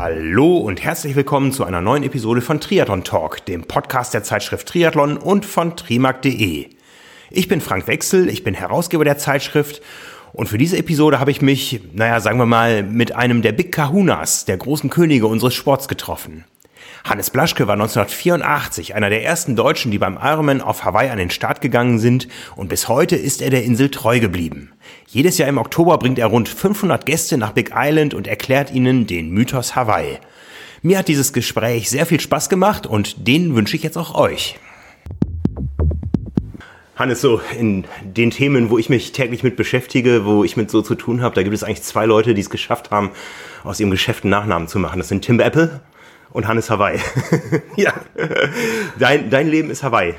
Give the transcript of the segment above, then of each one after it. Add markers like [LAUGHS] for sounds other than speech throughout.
Hallo und herzlich willkommen zu einer neuen Episode von Triathlon Talk, dem Podcast der Zeitschrift Triathlon und von trimark.de. Ich bin Frank Wechsel, ich bin Herausgeber der Zeitschrift und für diese Episode habe ich mich, naja, sagen wir mal, mit einem der Big Kahunas, der großen Könige unseres Sports getroffen. Hannes Blaschke war 1984 einer der ersten Deutschen, die beim Ironman auf Hawaii an den Start gegangen sind und bis heute ist er der Insel treu geblieben. Jedes Jahr im Oktober bringt er rund 500 Gäste nach Big Island und erklärt ihnen den Mythos Hawaii. Mir hat dieses Gespräch sehr viel Spaß gemacht und den wünsche ich jetzt auch euch. Hannes, so in den Themen, wo ich mich täglich mit beschäftige, wo ich mit so zu tun habe, da gibt es eigentlich zwei Leute, die es geschafft haben, aus ihrem Geschäft einen Nachnamen zu machen. Das sind Tim Apple und Hannes Hawaii. [LAUGHS] ja. Dein, dein Leben ist Hawaii.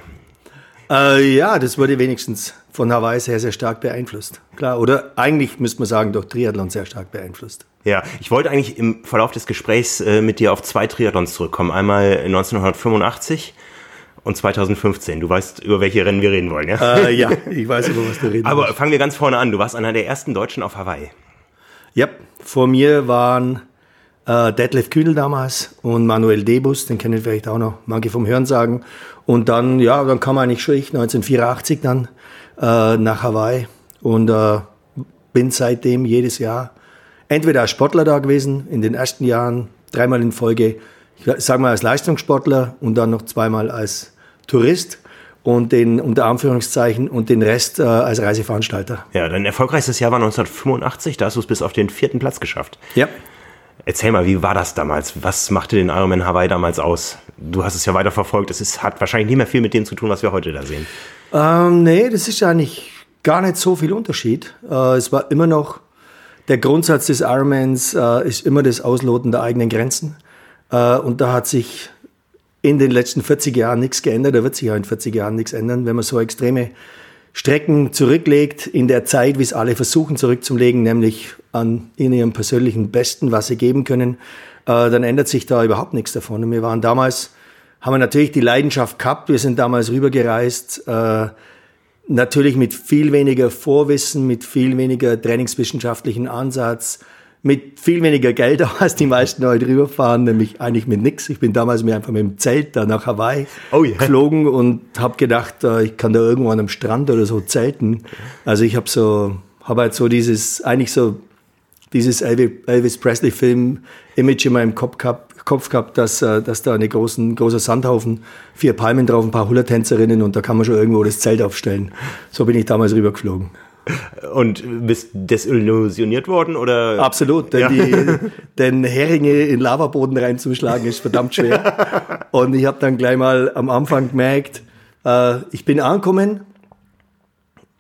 Äh, ja, das wurde wenigstens von Hawaii sehr, sehr stark beeinflusst. Klar, oder eigentlich müsste man sagen, durch Triathlon sehr stark beeinflusst. Ja, ich wollte eigentlich im Verlauf des Gesprächs äh, mit dir auf zwei Triathlons zurückkommen. Einmal 1985 und 2015. Du weißt, über welche Rennen wir reden wollen, ja? Äh, ja, ich weiß, über was du reden Aber willst. fangen wir ganz vorne an. Du warst einer der ersten Deutschen auf Hawaii. Ja, vor mir waren äh, Detlef Kühnel damals und Manuel Debus, den kennen vielleicht auch noch manche vom Hören sagen. Und dann, ja, dann kam eigentlich schon ich 1984 dann äh, nach Hawaii und äh, bin seitdem jedes Jahr entweder als Sportler da gewesen, in den ersten Jahren dreimal in Folge, ich sage mal als Leistungssportler und dann noch zweimal als Tourist und den unter Anführungszeichen und den Rest äh, als Reiseveranstalter. Ja, dein erfolgreichstes Jahr war 1985, da hast du es bis auf den vierten Platz geschafft. Ja. Erzähl mal, wie war das damals? Was machte den Ironman Hawaii damals aus? Du hast es ja weiter verfolgt. Es ist, hat wahrscheinlich nicht mehr viel mit dem zu tun, was wir heute da sehen. Ähm, nee, das ist nicht gar nicht so viel Unterschied. Äh, es war immer noch, der Grundsatz des Ironmans äh, ist immer das Ausloten der eigenen Grenzen. Äh, und da hat sich in den letzten 40 Jahren nichts geändert. Da wird sich auch in 40 Jahren nichts ändern, wenn man so extreme Strecken zurücklegt in der Zeit, wie es alle versuchen zurückzulegen, nämlich an in ihrem persönlichen Besten, was sie geben können, äh, dann ändert sich da überhaupt nichts davon. Und wir waren damals, haben wir natürlich die Leidenschaft gehabt, wir sind damals rübergereist, äh, natürlich mit viel weniger Vorwissen, mit viel weniger trainingswissenschaftlichen Ansatz, mit viel weniger Geld [LAUGHS] als die meisten heute rüberfahren, nämlich eigentlich mit nichts. Ich bin damals mir einfach mit dem Zelt da nach Hawaii oh yeah. geflogen und habe gedacht, äh, ich kann da irgendwo an einem Strand oder so zelten. Also ich habe so, habe halt so dieses, eigentlich so dieses Elvis Presley Film Image in meinem Kopf gehabt, Kopf gehabt dass, äh, dass da eine großen, großer Sandhaufen, vier Palmen drauf, ein paar Hula-Tänzerinnen und da kann man schon irgendwo das Zelt aufstellen. So bin ich damals rübergeflogen. Und bist desillusioniert worden oder? Absolut, denn, ja. die, denn Heringe in Lavaboden reinzuschlagen ist verdammt schwer. [LAUGHS] Und ich habe dann gleich mal am Anfang gemerkt, äh, ich bin angekommen.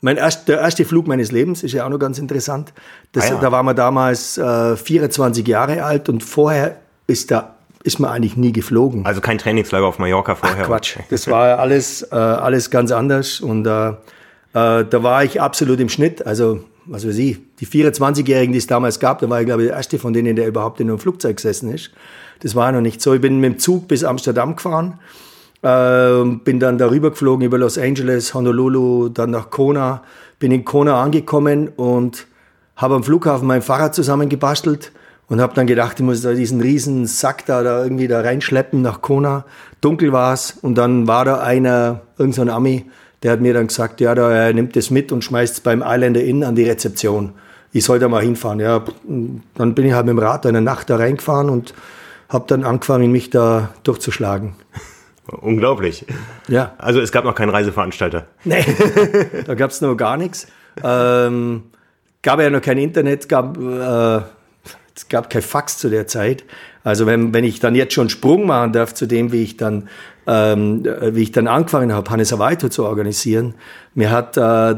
Mein erst, der erste Flug meines Lebens ist ja auch noch ganz interessant. Das, ah ja. Da waren wir damals äh, 24 Jahre alt und vorher ist da ist man eigentlich nie geflogen. Also kein Trainingslager auf Mallorca vorher. Ach, Quatsch, das war alles, äh, alles ganz anders und äh, äh, da war ich absolut im Schnitt. Also, was weiß ich, die 24-Jährigen, die es damals gab, da war ich, glaube ich, der erste von denen, der überhaupt in einem Flugzeug gesessen ist. Das war noch nicht so. Ich bin mit dem Zug bis Amsterdam gefahren, äh, bin dann darüber geflogen über Los Angeles, Honolulu, dann nach Kona, bin in Kona angekommen und habe am Flughafen mein Fahrrad zusammengebastelt und habe dann gedacht, ich muss da diesen riesen Sack da, da irgendwie da reinschleppen nach Kona. Dunkel war's und dann war da einer, irgendein so Ami, der hat mir dann gesagt, ja, da, er nimmt das mit und schmeißt es beim Islander Inn an die Rezeption. Ich soll da mal hinfahren. Ja, dann bin ich halt mit dem Rad eine Nacht da reingefahren und habe dann angefangen, mich da durchzuschlagen. Unglaublich. Ja. Also es gab noch keinen Reiseveranstalter. Nee, [LAUGHS] da gab es noch gar nichts. Ähm, gab ja noch kein Internet, gab, äh, es gab kein Fax zu der Zeit. Also wenn, wenn ich dann jetzt schon Sprung machen darf zu dem, wie ich dann ähm, wie ich dann angefangen habe, Hannes Awaito zu organisieren. Mir hat äh,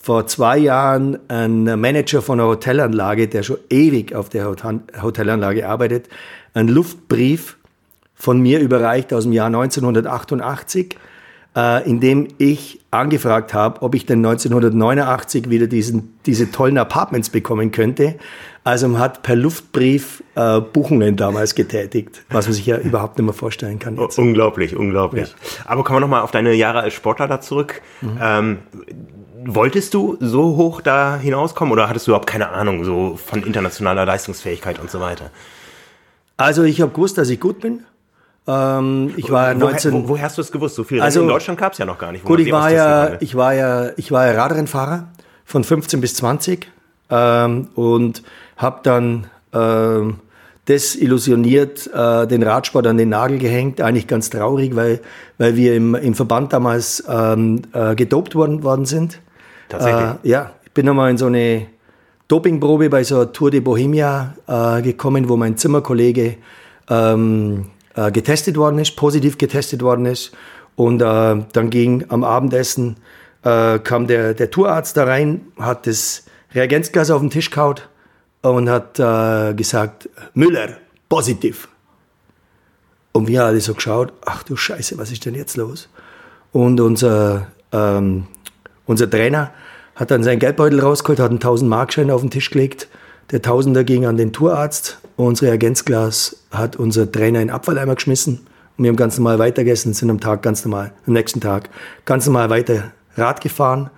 vor zwei Jahren ein Manager von einer Hotelanlage, der schon ewig auf der Hotelanlage arbeitet, einen Luftbrief von mir überreicht aus dem Jahr 1988, äh, in dem ich angefragt habe, ob ich denn 1989 wieder diesen, diese tollen Apartments bekommen könnte. Also man hat per Luftbrief äh, Buchungen damals getätigt, was man sich ja überhaupt nicht mehr vorstellen kann. Jetzt. Unglaublich, unglaublich. Ja. Aber kommen wir nochmal auf deine Jahre als Sportler da zurück. Mhm. Ähm, wolltest du so hoch da hinauskommen oder hattest du überhaupt keine Ahnung so von internationaler Leistungsfähigkeit und so weiter? Also ich habe gewusst, dass ich gut bin. Ähm, ich war Woher, 19. wo, woher hast du es gewusst? So viel Also- in Deutschland gab es ja noch gar nicht. Gut, ich war ja, ich war ja, ich war ja Radrennfahrer von 15 bis 20 ähm, und habe dann ähm, desillusioniert äh, den Radsport an den Nagel gehängt. Eigentlich ganz traurig, weil, weil wir im, im Verband damals ähm, äh, gedopt worden, worden sind. Tatsächlich? Äh, ja, ich bin einmal in so eine Dopingprobe bei so einer Tour de Bohemia äh, gekommen, wo mein Zimmerkollege ähm, äh, getestet worden ist, positiv getestet worden ist. Und äh, dann ging am Abendessen, äh, kam der, der Tourarzt da rein, hat das Reagenzglas auf den Tisch kaut und hat äh, gesagt, Müller, positiv. Und wir alle so geschaut, ach du Scheiße, was ist denn jetzt los? Und unser, ähm, unser Trainer hat dann seinen Geldbeutel rausgeholt, hat einen 1000 Markschein auf den Tisch gelegt. Der Tausender ging an den Tourarzt. Unser Reagenzglas hat unser Trainer in den Abfalleimer geschmissen. Und wir haben ganz normal weitergegessen, sind am Tag ganz normal, am nächsten Tag ganz normal weiter Rad gefahren.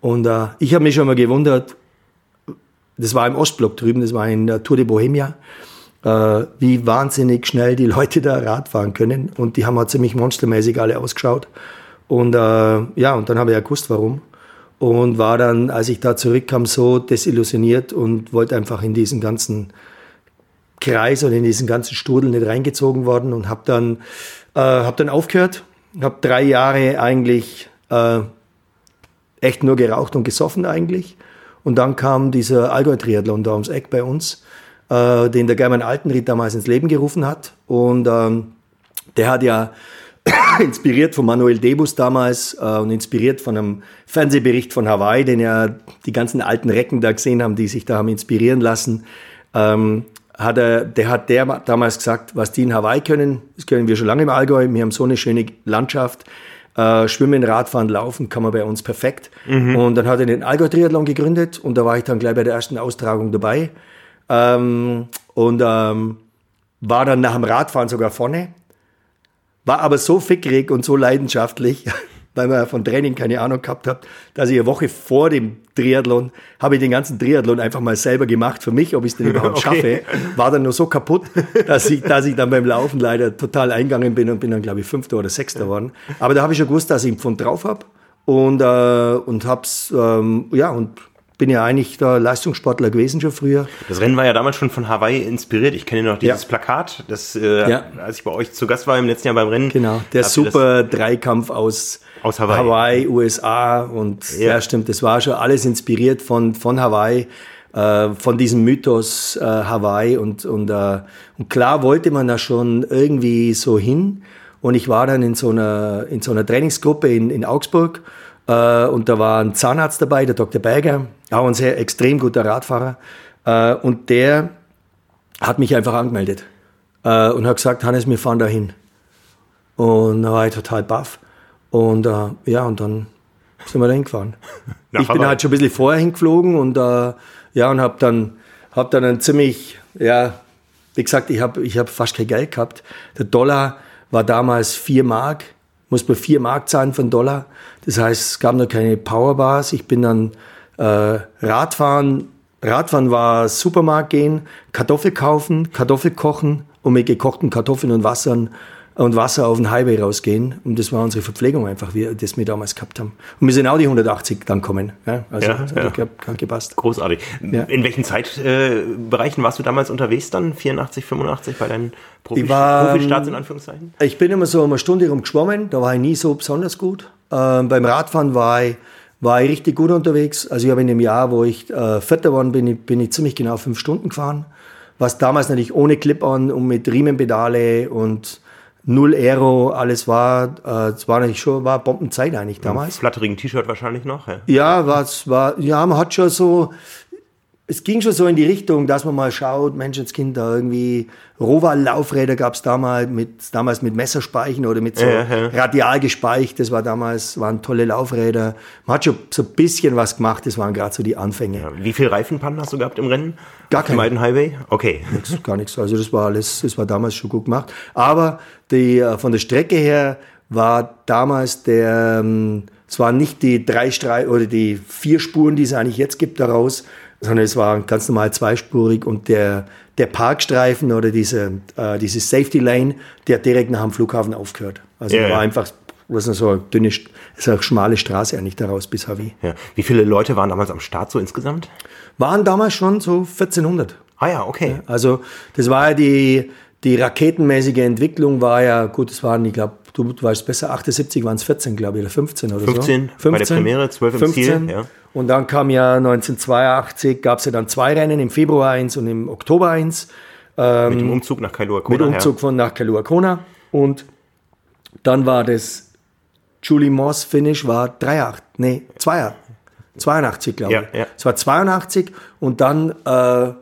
Und äh, ich habe mich schon mal gewundert, das war im Ostblock drüben, das war in der Tour de Bohemia, äh, wie wahnsinnig schnell die Leute da Rad fahren können. Und die haben halt ziemlich monstermäßig alle ausgeschaut. Und äh, ja, und dann habe ich ja gewusst, warum. Und war dann, als ich da zurückkam, so desillusioniert und wollte einfach in diesen ganzen Kreis und in diesen ganzen Strudel nicht reingezogen worden und habe dann, äh, hab dann aufgehört. Habe drei Jahre eigentlich äh, echt nur geraucht und gesoffen eigentlich. Und dann kam dieser Allgäu-Triathlon da ums Eck bei uns, äh, den der German Altenried damals ins Leben gerufen hat. Und ähm, der hat ja [COUGHS] inspiriert von Manuel Debus damals äh, und inspiriert von einem Fernsehbericht von Hawaii, den ja die ganzen alten Recken da gesehen haben, die sich da haben inspirieren lassen. Ähm, hat er, der hat der damals gesagt, was die in Hawaii können, das können wir schon lange im Allgäu. Wir haben so eine schöne Landschaft. Äh, Schwimmen, Radfahren, Laufen kann man bei uns perfekt. Und dann hat er den Allgäu-Triathlon gegründet und da war ich dann gleich bei der ersten Austragung dabei. Ähm, und ähm, war dann nach dem Radfahren sogar vorne. War aber so fickrig und so leidenschaftlich, [LAUGHS] weil man von Training keine Ahnung gehabt hat, dass ich eine Woche vor dem Triathlon, habe ich den ganzen Triathlon einfach mal selber gemacht für mich, ob ich es denn überhaupt [LAUGHS] Okay. schaffe. War dann nur so kaputt, dass ich, dass ich dann beim Laufen leider total eingegangen bin und bin dann, glaube ich, Fünfter oder Sechster geworden. Aber da habe ich schon gewusst, dass ich einen Pfund drauf habe und, äh, und hab's, ähm, ja, und bin ja eigentlich der Leistungssportler gewesen schon früher. Das Rennen war ja damals schon von Hawaii inspiriert. Ich kenne noch dieses Ja. Plakat, das, äh, Ja. als ich bei euch zu Gast war im letzten Jahr beim Rennen. Genau, der super Dreikampf aus, Aus Hawaii. USA und Ja. ja. stimmt, das war schon alles inspiriert von, von Hawaii, äh, von diesem Mythos äh, Hawaii und, und, äh, und klar wollte man da schon irgendwie so hin und ich war dann in so einer, in so einer Trainingsgruppe in, in Augsburg äh, und da war ein Zahnarzt dabei, der Dr. Berger, auch ein sehr extrem guter Radfahrer äh, und der hat mich einfach angemeldet äh, und hat gesagt, Hannes, wir fahren da hin. Und da war ich total baff. Und äh, ja, und dann sind wir da hingefahren. [LAUGHS] Ich bin halt schon ein bisschen vorher hingeflogen und äh, ja, und habe dann, hab dann ein ziemlich, ja, wie gesagt, ich habe ich hab fast kein Geld gehabt. Der Dollar war damals 4 Mark, muss man 4 Mark zahlen einen Dollar. Das heißt, es gab noch keine Powerbars. Ich bin dann äh, Radfahren, Radfahren war Supermarkt gehen, Kartoffel kaufen, Kartoffel kochen und mit gekochten Kartoffeln und Wassern und Wasser auf den Highway rausgehen. Und das war unsere Verpflegung einfach, wie das wir damals gehabt haben. Und wir sind auch die 180 dann kommen. Ja, also Ja, das ja. hat ge- hat gepasst. Großartig. Ja. In welchen Zeitbereichen warst du damals unterwegs dann? 84, 85 bei deinen Profi Ich war, Profistarts in Anführungszeichen? Ich bin immer so um eine Stunde rum geschwommen, da war ich nie so besonders gut. Ähm, beim Radfahren war ich, war ich richtig gut unterwegs. Also ich habe in dem Jahr, wo ich äh, Vierter geworden bin, ich- bin ich ziemlich genau fünf Stunden gefahren. Was damals natürlich ohne Clip-On und mit Riemenpedale und null Aero alles war. Äh, Es war natürlich schon, war Bombenzeit eigentlich damals. Flatterigen T-Shirt wahrscheinlich noch. Ja. Ja, was war, ja, man hat schon so, es ging schon so in die Richtung, dass man mal schaut, Menschenskind, da irgendwie Roval-Laufräder gab es damals mit, damals mit Messerspeichen oder mit so Ja, ja. radial gespeicht. Das war damals, waren tolle Laufräder. Man hat schon so ein bisschen was gemacht, das waren gerade so die Anfänge. Wie viel Reifenpannen hast du gehabt im Rennen? Gar dem keine. alten Highway? Okay. Nix, gar nichts. Also das war alles, das war damals schon gut gemacht. Aber die, äh, von der Strecke her war damals der, ähm, es waren nicht die drei Strei oder die vier Spuren, die es eigentlich jetzt gibt daraus, sondern es war ganz normal zweispurig und der, der Parkstreifen oder diese, äh, diese Safety Lane, der hat direkt nach dem Flughafen aufgehört. Also Ja, war einfach, was ist so eine dünne, St- ist eine schmale Straße eigentlich daraus bis Hawi. Ja. Wie viele Leute waren damals am Start so insgesamt? Waren damals schon so 1400. Ah ja, okay. Also das war ja die, die raketenmäßige Entwicklung war ja, gut, es waren, ich glaube, du, du weißt besser, 78 waren es 14, glaube ich, oder 15 oder 15 so. bei der Premiere, 12 im Ziel, ja. Und dann kam ja 1982, gab es ja dann zwei Rennen, im Februar eins und im Oktober eins, mit dem Umzug nach Kailua mit Umzug von nach Kailua Kona. Und dann war das Julie Moss Finish war 3,8, nee, 2, 82, glaube Ja, ich. ja. Es war 82 und dann äh,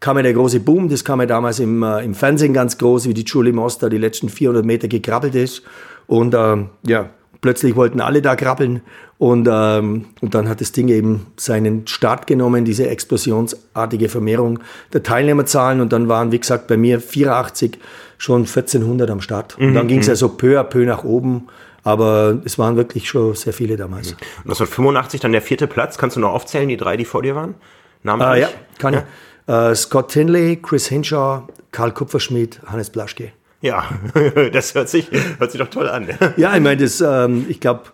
kam ja der große Boom, das kam ja damals im, äh, im Fernsehen ganz groß, wie die Julie Moss da die letzten 400 Meter gekrabbelt ist. Und ähm, ja, plötzlich wollten alle da krabbeln und, ähm, und dann hat das Ding eben seinen Start genommen, diese explosionsartige Vermehrung der Teilnehmerzahlen und dann waren, wie gesagt, bei mir 84 schon 1400 am Start. Und dann ging es ja so peu à peu nach oben, aber es waren wirklich schon sehr viele damals. 1985 dann der vierte Platz. Kannst du noch aufzählen, die drei, die vor dir waren? Namen Ah, ja, kann ich. Äh, Scott Tinley, Chris Hinshaw, Karl Kupferschmidt, Hannes Blaschke. Ja, [LAUGHS] das hört sich, hört sich doch toll an. [LAUGHS] Ja, ich meine, das, ähm, ich glaube,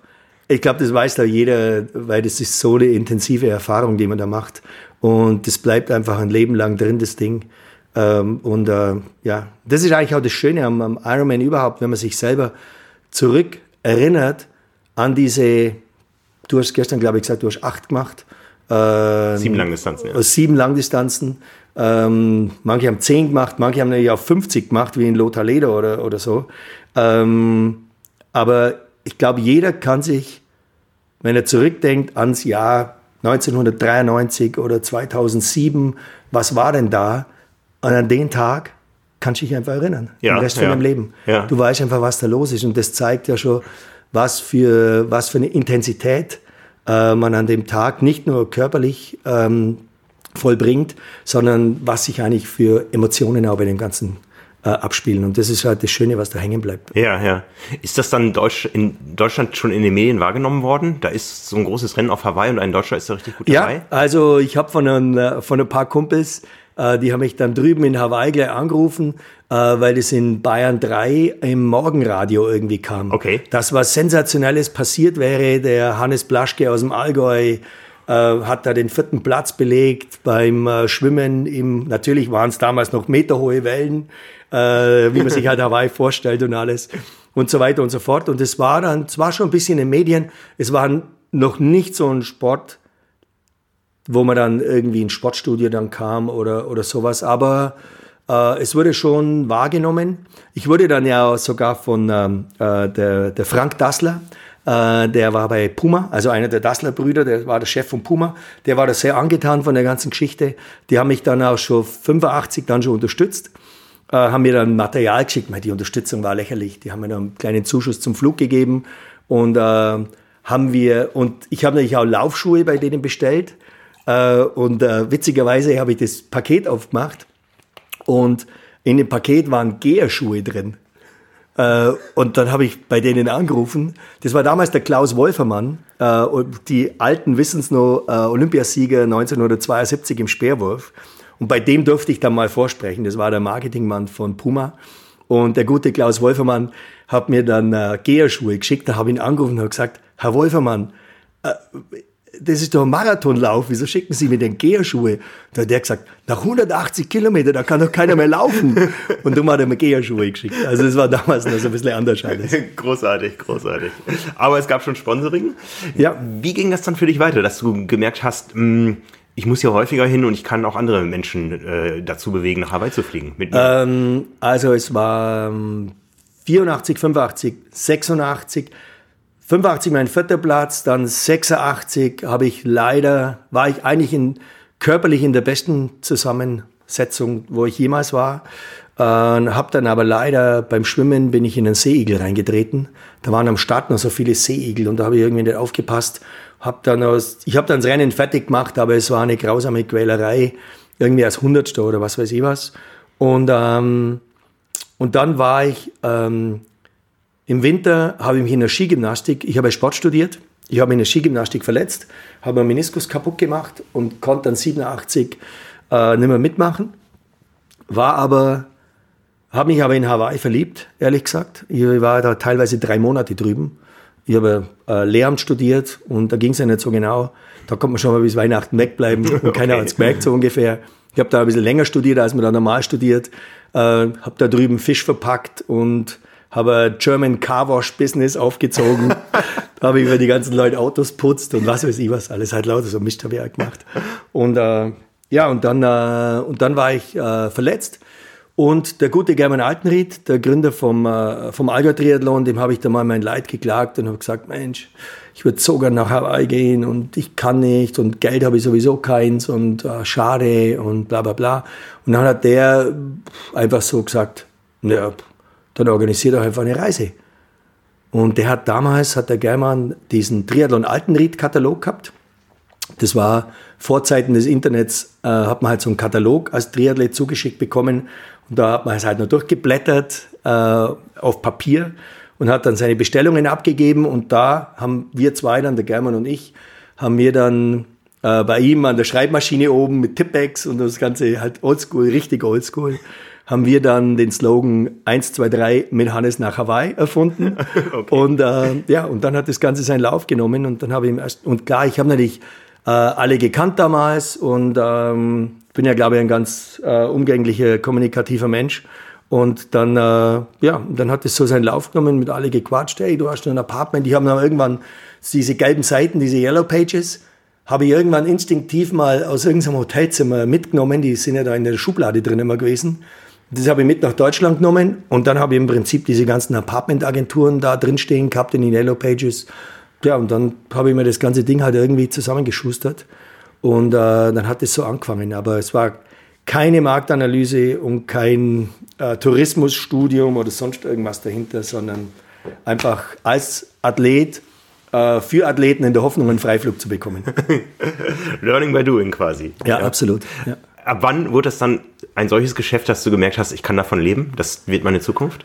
ich glaube, das weiß da jeder, weil das ist so eine intensive Erfahrung, die man da macht. Und das bleibt einfach ein Leben lang drin, das Ding. Ähm, und äh, ja, das ist eigentlich auch das Schöne am, am Ironman überhaupt, wenn man sich selber zurück erinnert an diese, du hast gestern, glaube ich, gesagt, du hast acht gemacht. Äh, Sieben Langdistanzen, ja. sieben Langdistanzen. Ähm, manche haben zehn gemacht, manche haben auch 50 gemacht, wie in Lothar Leder oder, oder so. Ähm, aber ich glaube, jeder kann sich, wenn er zurückdenkt ans Jahr 1993 oder 2007, was war denn da? Und an den Tag kannst du dich einfach erinnern. Ja, den Rest ja. von deinem Leben. Ja. Du weißt einfach, was da los ist. Und das zeigt ja schon, was für, was für eine Intensität äh, man an dem Tag nicht nur körperlich ähm, vollbringt, sondern was sich eigentlich für Emotionen auch bei dem Ganzen äh, abspielen. Und das ist halt das Schöne, was da hängen bleibt. Ja, ja. Ist das dann Deutsch, in Deutschland schon in den Medien wahrgenommen worden? Da ist so ein großes Rennen auf Hawaii und ein Deutscher ist da richtig gut dabei? Ja, also ich habe von, ein, äh, von ein paar Kumpels, äh, die haben mich dann drüben in Hawaii gleich angerufen, äh, weil das in Bayern 3 im Morgenradio irgendwie kam. Okay. Dass was Sensationelles passiert wäre. Der Hannes Blaschke aus dem Allgäu äh, hat da den vierten Platz belegt beim Schwimmen. Im, natürlich waren es damals noch meterhohe Wellen, wie man sich halt [LAUGHS] Hawaii vorstellt und alles und so weiter und so fort. Und es war dann, es war schon ein bisschen in den Medien, es war noch nicht so ein Sport, wo man dann irgendwie ins Sportstudio dann kam oder, oder sowas. Aber äh, es wurde schon wahrgenommen. Ich wurde dann ja sogar von ähm, äh, der, der Frank Dassler, äh, der war bei Puma, also einer der Dassler-Brüder, der war der Chef von Puma, der war da sehr angetan von der ganzen Geschichte. Die haben mich dann auch schon 85 dann schon unterstützt, äh, haben mir dann Material geschickt. Die Unterstützung war lächerlich. Die haben mir dann einen kleinen Zuschuss zum Flug gegeben und äh, haben wir, und ich habe natürlich auch Laufschuhe bei denen bestellt. Äh, und äh, witzigerweise habe ich das Paket aufgemacht und in dem Paket waren Geherschuhe drin. Äh, und dann habe ich bei denen angerufen. Das war damals der Klaus Wolfermann. Äh, die Alten wissen noch, äh, Olympiasieger 1972 im Speerwurf. Und bei dem durfte ich dann mal vorsprechen. Das war der Marketingmann von Puma. Und der gute Klaus Wolfermann hat mir dann äh, Geherschuhe geschickt. Da habe ich ihn angerufen und gesagt, Herr Wolfermann, das ist doch ein Marathonlauf, wieso schicken Sie mir denn Geherschuhe? Da hat der gesagt, nach 180 Kilometer, da kann doch keiner mehr laufen. Und darum hat er mir Geherschuhe geschickt. Also das war damals noch so ein bisschen anders alles. [LAUGHS] großartig, großartig. Aber es gab schon Sponsoring. Ja. Wie ging das dann für dich weiter, dass du gemerkt hast, mh, ich muss hier häufiger hin und ich kann auch andere Menschen äh, dazu bewegen, nach Hawaii zu fliegen? Mit mir? Ähm, also es war ähm, 84, 85, 86, 85 mein vierter Platz, dann 86 habe ich leider, war ich eigentlich in, körperlich in der besten Zusammensetzung, wo ich jemals war. Äh, habe dann aber leider beim Schwimmen bin ich in einen Seeigel reingetreten. Da waren am Start noch so viele Seeigel und da habe ich irgendwie nicht aufgepasst. Hab dann aus, ich habe dann das Rennen fertig gemacht, aber es war eine grausame Quälerei, irgendwie als Hundertster oder was weiß ich was. Und, ähm, und dann war ich ähm, im Winter habe ich mich in der Skigymnastik, ich habe Sport studiert Ich habe in der Skigymnastik verletzt, habe meinen Meniskus kaputt gemacht und konnte dann 87 äh, nicht mehr mitmachen. War aber, habe mich aber in Hawaii verliebt, ehrlich gesagt. Ich war da teilweise drei Monate drüben. Ich habe äh, Lehramt studiert und da ging es ja nicht so genau. Da konnte man schon mal bis Weihnachten wegbleiben [LAUGHS] und keiner hat es gemerkt, so ungefähr. Ich habe da ein bisschen länger studiert, als man da normal studiert. Äh, habe da drüben Fisch verpackt und habe German Car Wash Business aufgezogen. [LAUGHS] da habe ich über die ganzen Leute Autos putzt und was weiß ich was, alles halt lauter so halt gemacht. Und äh, ja, und dann, äh, und dann war ich äh, verletzt. Und der gute German Altenried, der Gründer vom, äh, vom Allgäu Triathlon, dem habe ich da mal mein Leid geklagt und habe gesagt, Mensch, ich würde sogar nach Hawaii gehen und ich kann nicht und Geld habe ich sowieso keins und äh, schade und bla bla bla. Und dann hat der einfach so gesagt, naja, dann organisiert doch einfach eine Reise. Und der hat damals, hat der German diesen Triathlon Altenried-Katalog gehabt. Das war vor Zeiten des Internets, äh, hat man halt so einen Katalog als Triathlet zugeschickt bekommen. Und da hat man es halt nur durchgeblättert äh, auf Papier und hat dann seine Bestellungen abgegeben. Und da haben wir zwei dann, der German und ich, haben wir dann äh, bei ihm an der Schreibmaschine oben mit Tippex und das Ganze halt oldschool, richtig oldschool, haben wir dann den Slogan 1, 2, 3 mit Hannes nach Hawaii erfunden. [LAUGHS] okay. Und äh, ja, und dann hat das Ganze seinen Lauf genommen und dann habe ich erst, und klar, ich habe natürlich äh, alle gekannt damals und ähm, bin ja, glaube ich, ein ganz äh, umgänglicher, kommunikativer Mensch. Und dann, äh, ja, dann hat es so seinen Lauf genommen, mit alle gequatscht, hey, du hast ein Apartment. Die haben dann irgendwann diese gelben Seiten, diese Yellow Pages, habe ich irgendwann instinktiv mal aus irgendeinem Hotelzimmer mitgenommen. Die sind ja da in der Schublade drin immer gewesen. Das habe ich mit nach Deutschland genommen und dann habe ich im Prinzip diese ganzen Apartment-Agenturen da drin stehen gehabt in den Yellow Pages. Ja, und dann habe ich mir das ganze Ding halt irgendwie zusammengeschustert und äh, dann hat es so angefangen. Aber es war keine Marktanalyse und kein äh, Tourismusstudium oder sonst irgendwas dahinter, sondern einfach als Athlet äh, für Athleten in der Hoffnung, einen Freiflug zu bekommen. [LAUGHS] Learning by doing quasi. Ja, ja. absolut. Ja. Ab wann wurde das dann ein solches Geschäft, dass du gemerkt hast, ich kann davon leben? Das wird meine Zukunft?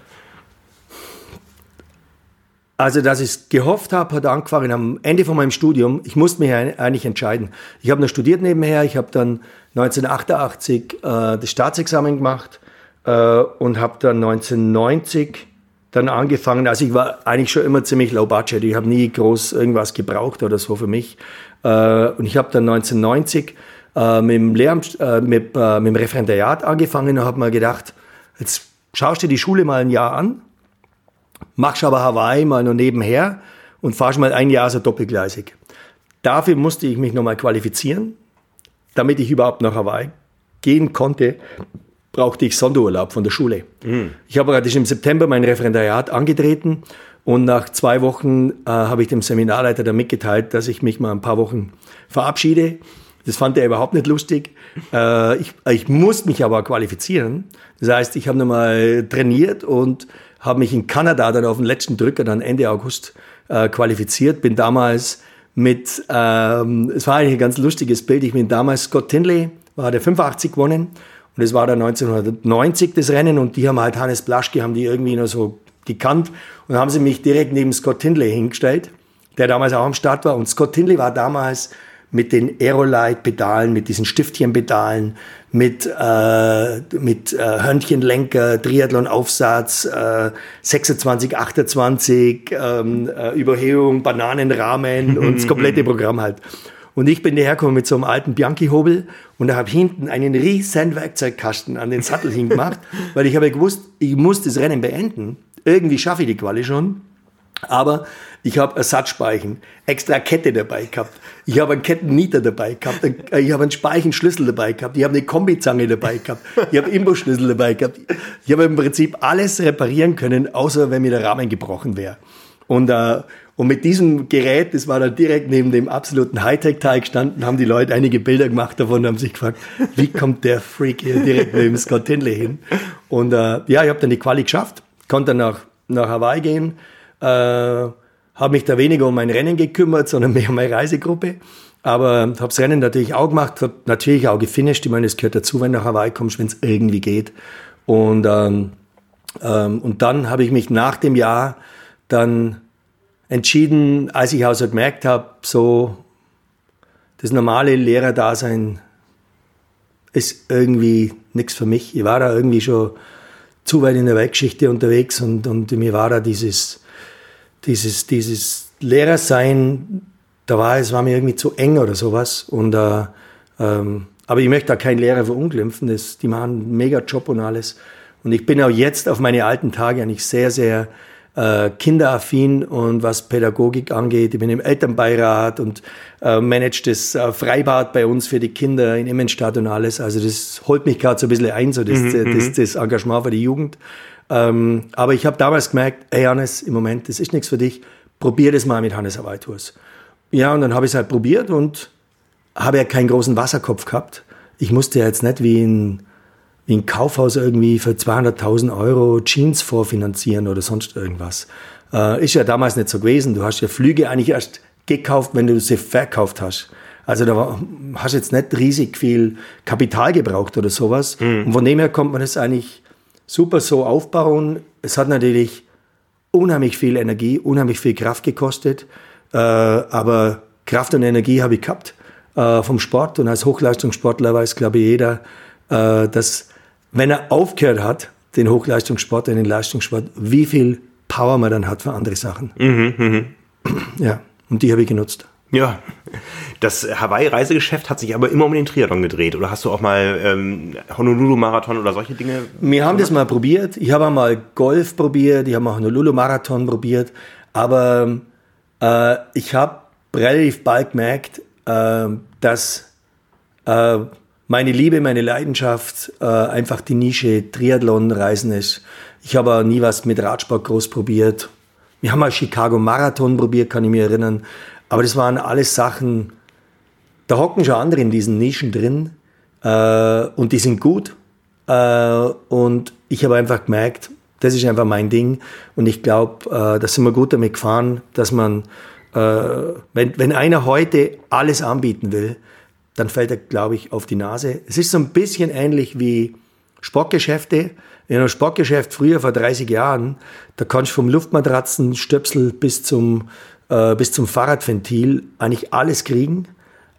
Also, dass ich es gehofft habe, hat angefangen am Ende von meinem Studium. Ich musste mich eigentlich entscheiden. Ich habe noch studiert nebenher. Ich habe dann 1988 äh, das Staatsexamen gemacht äh, und habe dann 1990 dann angefangen. Also ich war eigentlich schon immer ziemlich low budget. Ich habe nie groß irgendwas gebraucht oder so für mich. Äh, und ich habe dann 1990 äh, mit, dem Lehramt, äh, mit, äh, mit dem Referendariat angefangen und habe mir gedacht, jetzt schaust du die Schule mal ein Jahr an machst aber Hawaii mal nur nebenher und fahrst mal ein Jahr so doppelgleisig. Dafür musste ich mich nochmal qualifizieren, damit ich überhaupt nach Hawaii gehen konnte, brauchte ich Sonderurlaub von der Schule. Mhm. Ich habe praktisch im September mein Referendariat angetreten und nach zwei Wochen äh, habe ich dem Seminarleiter dann mitgeteilt, dass ich mich mal ein paar Wochen verabschiede. Das fand er überhaupt nicht lustig. Äh, ich, ich musste mich aber qualifizieren. Das heißt, ich habe nochmal trainiert und habe mich in Kanada dann auf den letzten Drücker dann Ende August äh, qualifiziert. Bin damals mit, ähm, es war eigentlich ein ganz lustiges Bild. Ich bin damals Scott Tinley, war der 85 gewonnen und es war dann 1990 das Rennen und die haben halt Hannes Blaschke, haben die irgendwie noch so gekannt und haben sie mich direkt neben Scott Tinley hingestellt, der damals auch am Start war und Scott Tinley war damals mit den Aerolite-Pedalen, mit diesen Stiftchen-Pedalen, mit, äh, mit äh, Hörnchenlenker, Triathlon-Aufsatz, äh, 26, 28, ähm, äh, Überhebung, Bananenrahmen [LAUGHS] und das komplette Programm halt. Und ich bin dahergekommen mit so einem alten Bianchi-Hobel und da habe hinten einen riesen Werkzeugkasten an den Sattel hingemacht, [LAUGHS] weil ich habe gewusst, ich muss das Rennen beenden. Irgendwie schaffe ich die Quali schon. Aber ich habe Ersatzspeichen, extra Kette dabei gehabt. Ich habe einen Kettennieter dabei gehabt. Äh, ich habe einen Speichenschlüssel dabei gehabt. Ich habe eine Kombizange dabei gehabt. Ich habe Imbusschlüssel dabei gehabt. Ich habe im Prinzip alles reparieren können, außer wenn mir der Rahmen gebrochen wäre. Und, äh, und mit diesem Gerät, das war dann direkt neben dem absoluten Hightech-Teil gestanden, haben die Leute einige Bilder gemacht davon und haben sich gefragt, wie kommt der Freak hier direkt neben Scott Tinley hin? Und äh, ja, ich habe dann die Quali geschafft, konnte dann nach, nach Hawaii gehen äh, habe mich da weniger um mein Rennen gekümmert, sondern mehr um meine Reisegruppe. Aber habe das Rennen natürlich auch gemacht, habe natürlich auch gefinisht. Ich meine, es gehört dazu, wenn du nach Hawaii kommst, wenn es irgendwie geht. Und, ähm, ähm, und dann habe ich mich nach dem Jahr dann entschieden, als ich also gemerkt habe, so das normale Lehrerdasein ist irgendwie nichts für mich. Ich war da irgendwie schon zu weit in der Weltgeschichte unterwegs und, und mir war da dieses, dieses, dieses Lehrersein, da war es war mir irgendwie zu eng oder sowas. Und, äh, ähm, aber ich möchte da keinen Lehrer verunglimpfen, das, die machen einen mega Job und alles. Und ich bin auch jetzt auf meine alten Tage eigentlich sehr, sehr äh, kinderaffin und was Pädagogik angeht. Ich bin im Elternbeirat und äh, manage das äh, Freibad bei uns für die Kinder in Immenstadt und alles. Also das holt mich gerade so ein bisschen ein, so das, mhm, das, mhm. das, Engagement für die Jugend. Ähm, aber ich habe damals gemerkt, ey Hannes, im Moment, das ist nichts für dich. Probier das mal mit Hannes Awaitus. Ja, und dann habe ich es halt probiert und habe ja keinen großen Wasserkopf gehabt. Ich musste ja jetzt nicht wie ein ein Kaufhaus irgendwie für 200.000 Euro Jeans vorfinanzieren oder sonst irgendwas. Äh, ist ja damals nicht so gewesen. Du hast ja Flüge eigentlich erst gekauft, wenn du sie verkauft hast. Also da war, hast jetzt nicht riesig viel Kapital gebraucht oder sowas. Mhm. Und von dem her kommt man das eigentlich super so aufbauen. Es hat natürlich unheimlich viel Energie, unheimlich viel Kraft gekostet. Äh, aber Kraft und Energie habe ich gehabt äh, vom Sport. Und als Hochleistungssportler weiß, glaube ich, jeder, äh, dass wenn er aufgehört hat, den Hochleistungssport, den Leistungssport, wie viel Power man dann hat für andere Sachen. Mhm, mh. Ja, und die habe ich genutzt. Ja, das Hawaii-Reisegeschäft hat sich aber immer um den Triathlon gedreht. Oder hast du auch mal ähm, Honolulu-Marathon oder solche Dinge? Wir haben das mal probiert. Ich habe mal Golf probiert, ich habe mal Honolulu-Marathon probiert. Aber äh, ich habe relativ bald gemerkt, äh, dass äh, meine Liebe, meine Leidenschaft äh, einfach die Nische Triathlon-Reisen ist. Ich habe nie was mit Radsport groß probiert. Wir haben mal Chicago Marathon probiert, kann ich mir erinnern. Aber das waren alles Sachen, da hocken schon andere in diesen Nischen drin äh, und die sind gut. Äh, und ich habe einfach gemerkt, das ist einfach mein Ding. Und ich glaube, äh, da sind wir gut damit gefahren, dass man, äh, wenn, wenn einer heute alles anbieten will, dann fällt er, glaube ich, auf die Nase. Es ist so ein bisschen ähnlich wie Sportgeschäfte. In einem Sportgeschäft früher vor 30 Jahren, da kannst du vom Luftmatratzensstöpsel bis zum, äh, bis zum Fahrradventil eigentlich alles kriegen.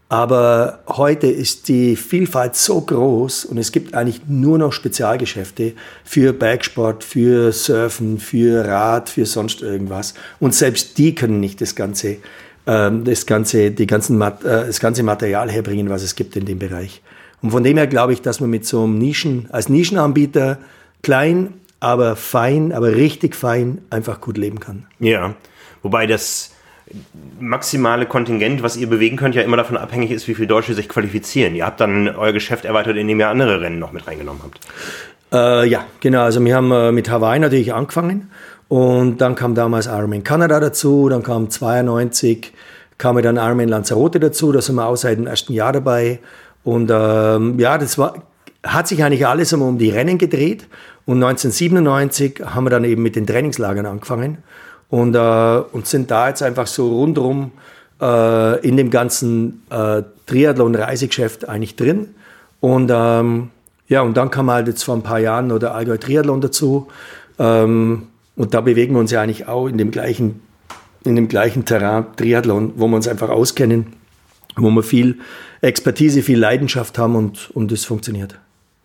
Aber heute ist die Vielfalt so groß und es gibt eigentlich nur noch Spezialgeschäfte für Bergsport, für Surfen, für Rad, für sonst irgendwas. Und selbst die können nicht das Ganze das, ganze, die ganzen, äh, das ganze Material herbringen, was es gibt in dem Bereich. Und von dem her glaube ich, dass man mit so einem Nischen, als Nischenanbieter klein, aber fein, aber richtig fein einfach gut leben kann. Ja, wobei das maximale Kontingent, was ihr bewegen könnt, ja immer davon abhängig ist, wie viele Deutsche sich qualifizieren. Ihr habt dann euer Geschäft erweitert, indem ihr andere Rennen noch mit reingenommen habt. Äh, ja, genau. Also wir haben äh, mit Hawaii natürlich angefangen und dann kam damals Ironman Kanada dazu, dann kam 92, kam dann Ironman Lanzarote dazu, da sind wir auch seit dem ersten Jahr dabei. Und ähm, ja, das war, hat sich eigentlich alles um die Rennen gedreht. Und 1997 haben wir dann eben mit den Trainingslagern angefangen und, äh, und sind da jetzt einfach so rundherum äh, in dem ganzen äh, Triathlon-Reisegeschäft eigentlich drin. Und ähm, ja, und dann kam halt jetzt vor ein paar Jahren noch der Allgäu Triathlon dazu. Ähm, und da bewegen wir uns ja eigentlich auch in dem gleichen, in dem gleichen Terrain, Triathlon, wo wir uns einfach auskennen, wo wir viel Expertise, viel Leidenschaft haben und, und das funktioniert.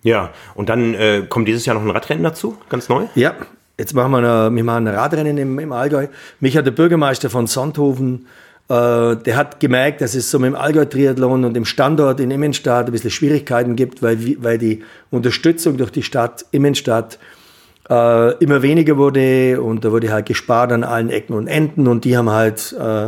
Ja, und dann äh, kommt dieses Jahr noch ein Radrennen dazu, ganz neu? Ja, jetzt machen wir, eine, wir machen ein Radrennen im, im Allgäu. Mich hat der Bürgermeister von Sonthofen, äh, der hat gemerkt, dass es so mit dem Allgäu-Triathlon und dem Standort in Immenstadt ein bisschen Schwierigkeiten gibt, weil, weil die Unterstützung durch die Stadt Immenstadt äh, immer weniger wurde und da wurde halt gespart an allen Ecken und Enden und die haben halt, äh,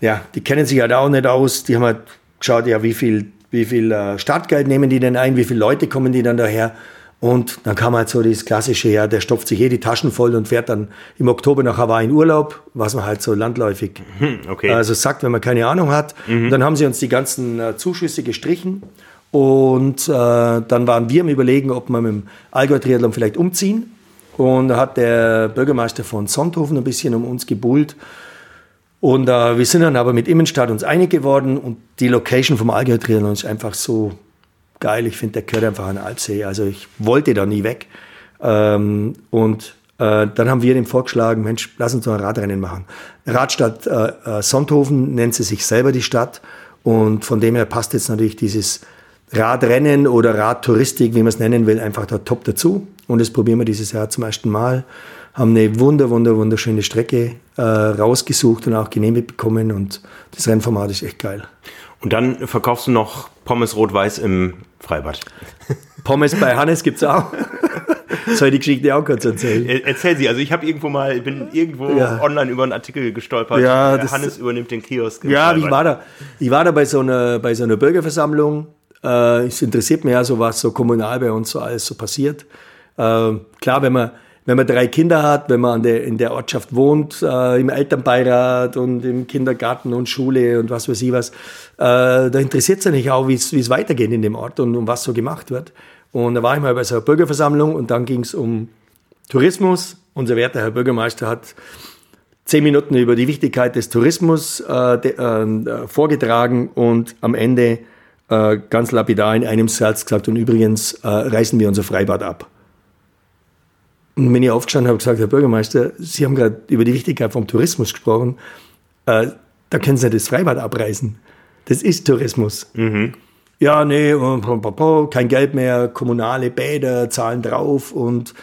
ja, die kennen sich halt auch nicht aus, die haben halt geschaut, ja, wie viel, wie viel äh, Startgeld nehmen die denn ein, wie viele Leute kommen die dann daher und dann kam halt so das klassische, ja, der stopft sich eh die Taschen voll und fährt dann im Oktober nach Hawaii in Urlaub, was man halt so landläufig hm, okay. also sagt, wenn man keine Ahnung hat. Mhm. dann haben sie uns die ganzen äh, Zuschüsse gestrichen und äh, dann waren wir im Überlegen, ob wir mit dem Allgäu-Triathlon vielleicht umziehen und da hat der Bürgermeister von Sonthofen ein bisschen um uns gebullt. Und äh, wir sind dann aber mit Immenstadt uns einig geworden und die Location vom Allgäu Triathlon ist einfach so geil. Ich finde, der gehört einfach an Alpsee. Also ich wollte da nie weg. Ähm, und Äh, dann haben wir dem vorgeschlagen, Mensch, lass uns doch ein Radrennen machen. Radstadt äh, äh, Sonthofen nennt sie sich selber die Stadt und von dem her passt jetzt natürlich dieses Radrennen oder Radtouristik, wie man es nennen will, einfach da top dazu. Und das probieren wir dieses Jahr zum ersten Mal. Haben eine wunder, wunder, wunderschöne Strecke äh, rausgesucht und auch genehmigt bekommen und das Rennformat ist echt geil. Und dann verkaufst du noch Pommes Rot-Weiß im Freibad. [LAUGHS] Pommes bei Hannes gibt es auch. [LAUGHS] Soll ich die Geschichte auch kurz erzählen? Erzähl sie. Also ich habe irgendwo mal, ich bin irgendwo ja. online über einen Artikel gestolpert. Ja, Hannes übernimmt den Kiosk. Ja, ich war da. Ich war da bei so einer, bei so einer Bürgerversammlung. Äh, es interessiert mich ja so, was so kommunal bei uns so alles so passiert. Äh, klar, wenn man wenn man drei Kinder hat, wenn man der, in der Ortschaft wohnt, äh, im Elternbeirat und im Kindergarten und Schule und was weiß ich was, äh, da interessiert es ja nicht auch, wie es weitergeht in dem Ort und um was so gemacht wird. Und da war ich mal bei so einer Bürgerversammlung und dann ging es um Tourismus. Unser werter Herr Bürgermeister hat zehn Minuten über die Wichtigkeit des Tourismus äh, de, äh, vorgetragen und am Ende äh, ganz lapidar in einem Satz gesagt, und übrigens äh, reißen wir unser Freibad ab. Und wenn ich aufgestanden habe, gesagt, Herr Bürgermeister, Sie haben gerade über die Wichtigkeit vom Tourismus gesprochen, äh, da können Sie das Freibad abreißen. Das ist Tourismus. Mhm ja, nee, kein Geld mehr, kommunale Bäder zahlen drauf und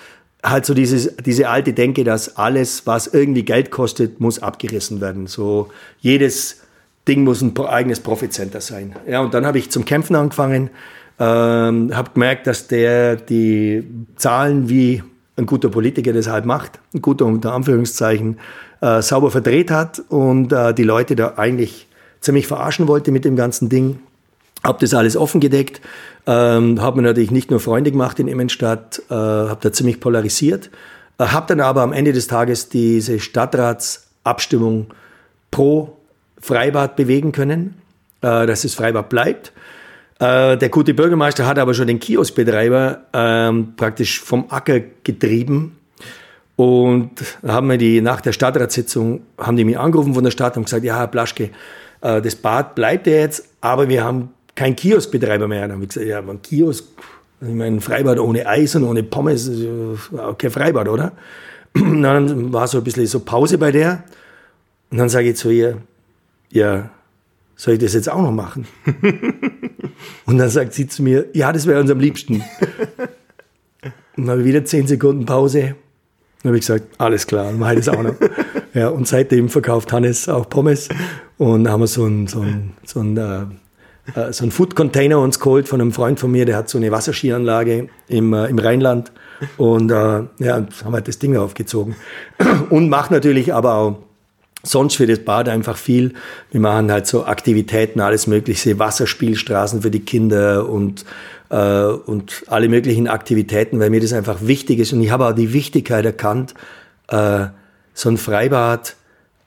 halt so dieses, diese alte Denke, dass alles, was irgendwie Geld kostet, muss abgerissen werden. So jedes Ding muss ein eigenes Profitcenter sein. Ja, und dann habe ich zum Kämpfen angefangen, ähm, habe gemerkt, dass der die Zahlen wie ein guter Politiker das halt macht, ein guter unter Anführungszeichen, äh, sauber verdreht hat und äh, die Leute da eigentlich ziemlich verarschen wollte mit dem ganzen Ding. Habe das alles offen gedeckt, ähm, habe mir natürlich nicht nur Freunde gemacht in Immenstadt, äh, habe da ziemlich polarisiert, äh, habe dann aber am Ende des Tages diese Stadtratsabstimmung pro Freibad bewegen können, äh, dass das Freibad bleibt. Äh, der gute Bürgermeister hat aber schon den Kioskbetreiber ähm, praktisch vom Acker getrieben. Und haben wir die nach der Stadtratssitzung haben die mich angerufen von der Stadt und gesagt, ja, Herr Plaschke, äh, das Bad bleibt ja jetzt, aber wir haben kein Kioskbetreiber mehr. Dann habe ich gesagt, ja, ein Kiosk, ich meine, ein Freibad ohne Eis und ohne Pommes, kein Freibad, oder? [CLEARS THROAT] Und dann war so ein bisschen so Pause bei der. Und dann sage ich zu ihr, ja, soll ich das jetzt auch noch machen? [LAUGHS] und dann sagt sie zu mir, ja, das wäre uns am liebsten. und dann habe ich wieder zehn Sekunden Pause. Dann habe ich gesagt, alles klar, dann mache ich das auch noch. ja, und seitdem verkauft Hannes auch Pommes. Und haben wir so ein, so ein, so ein äh, äh, so einen Food-Container uns geholt von einem Freund von mir, der hat so eine Wasserskianlage im, äh, im Rheinland. Und äh, ja, haben halt das Ding aufgezogen. Und macht natürlich aber auch sonst für das Bad einfach viel. Wir machen halt so Aktivitäten, alles mögliche, Wasserspielstraßen für die Kinder und, äh, und alle möglichen Aktivitäten, weil mir das einfach wichtig ist. Und ich habe auch die Wichtigkeit erkannt, äh, so ein Freibad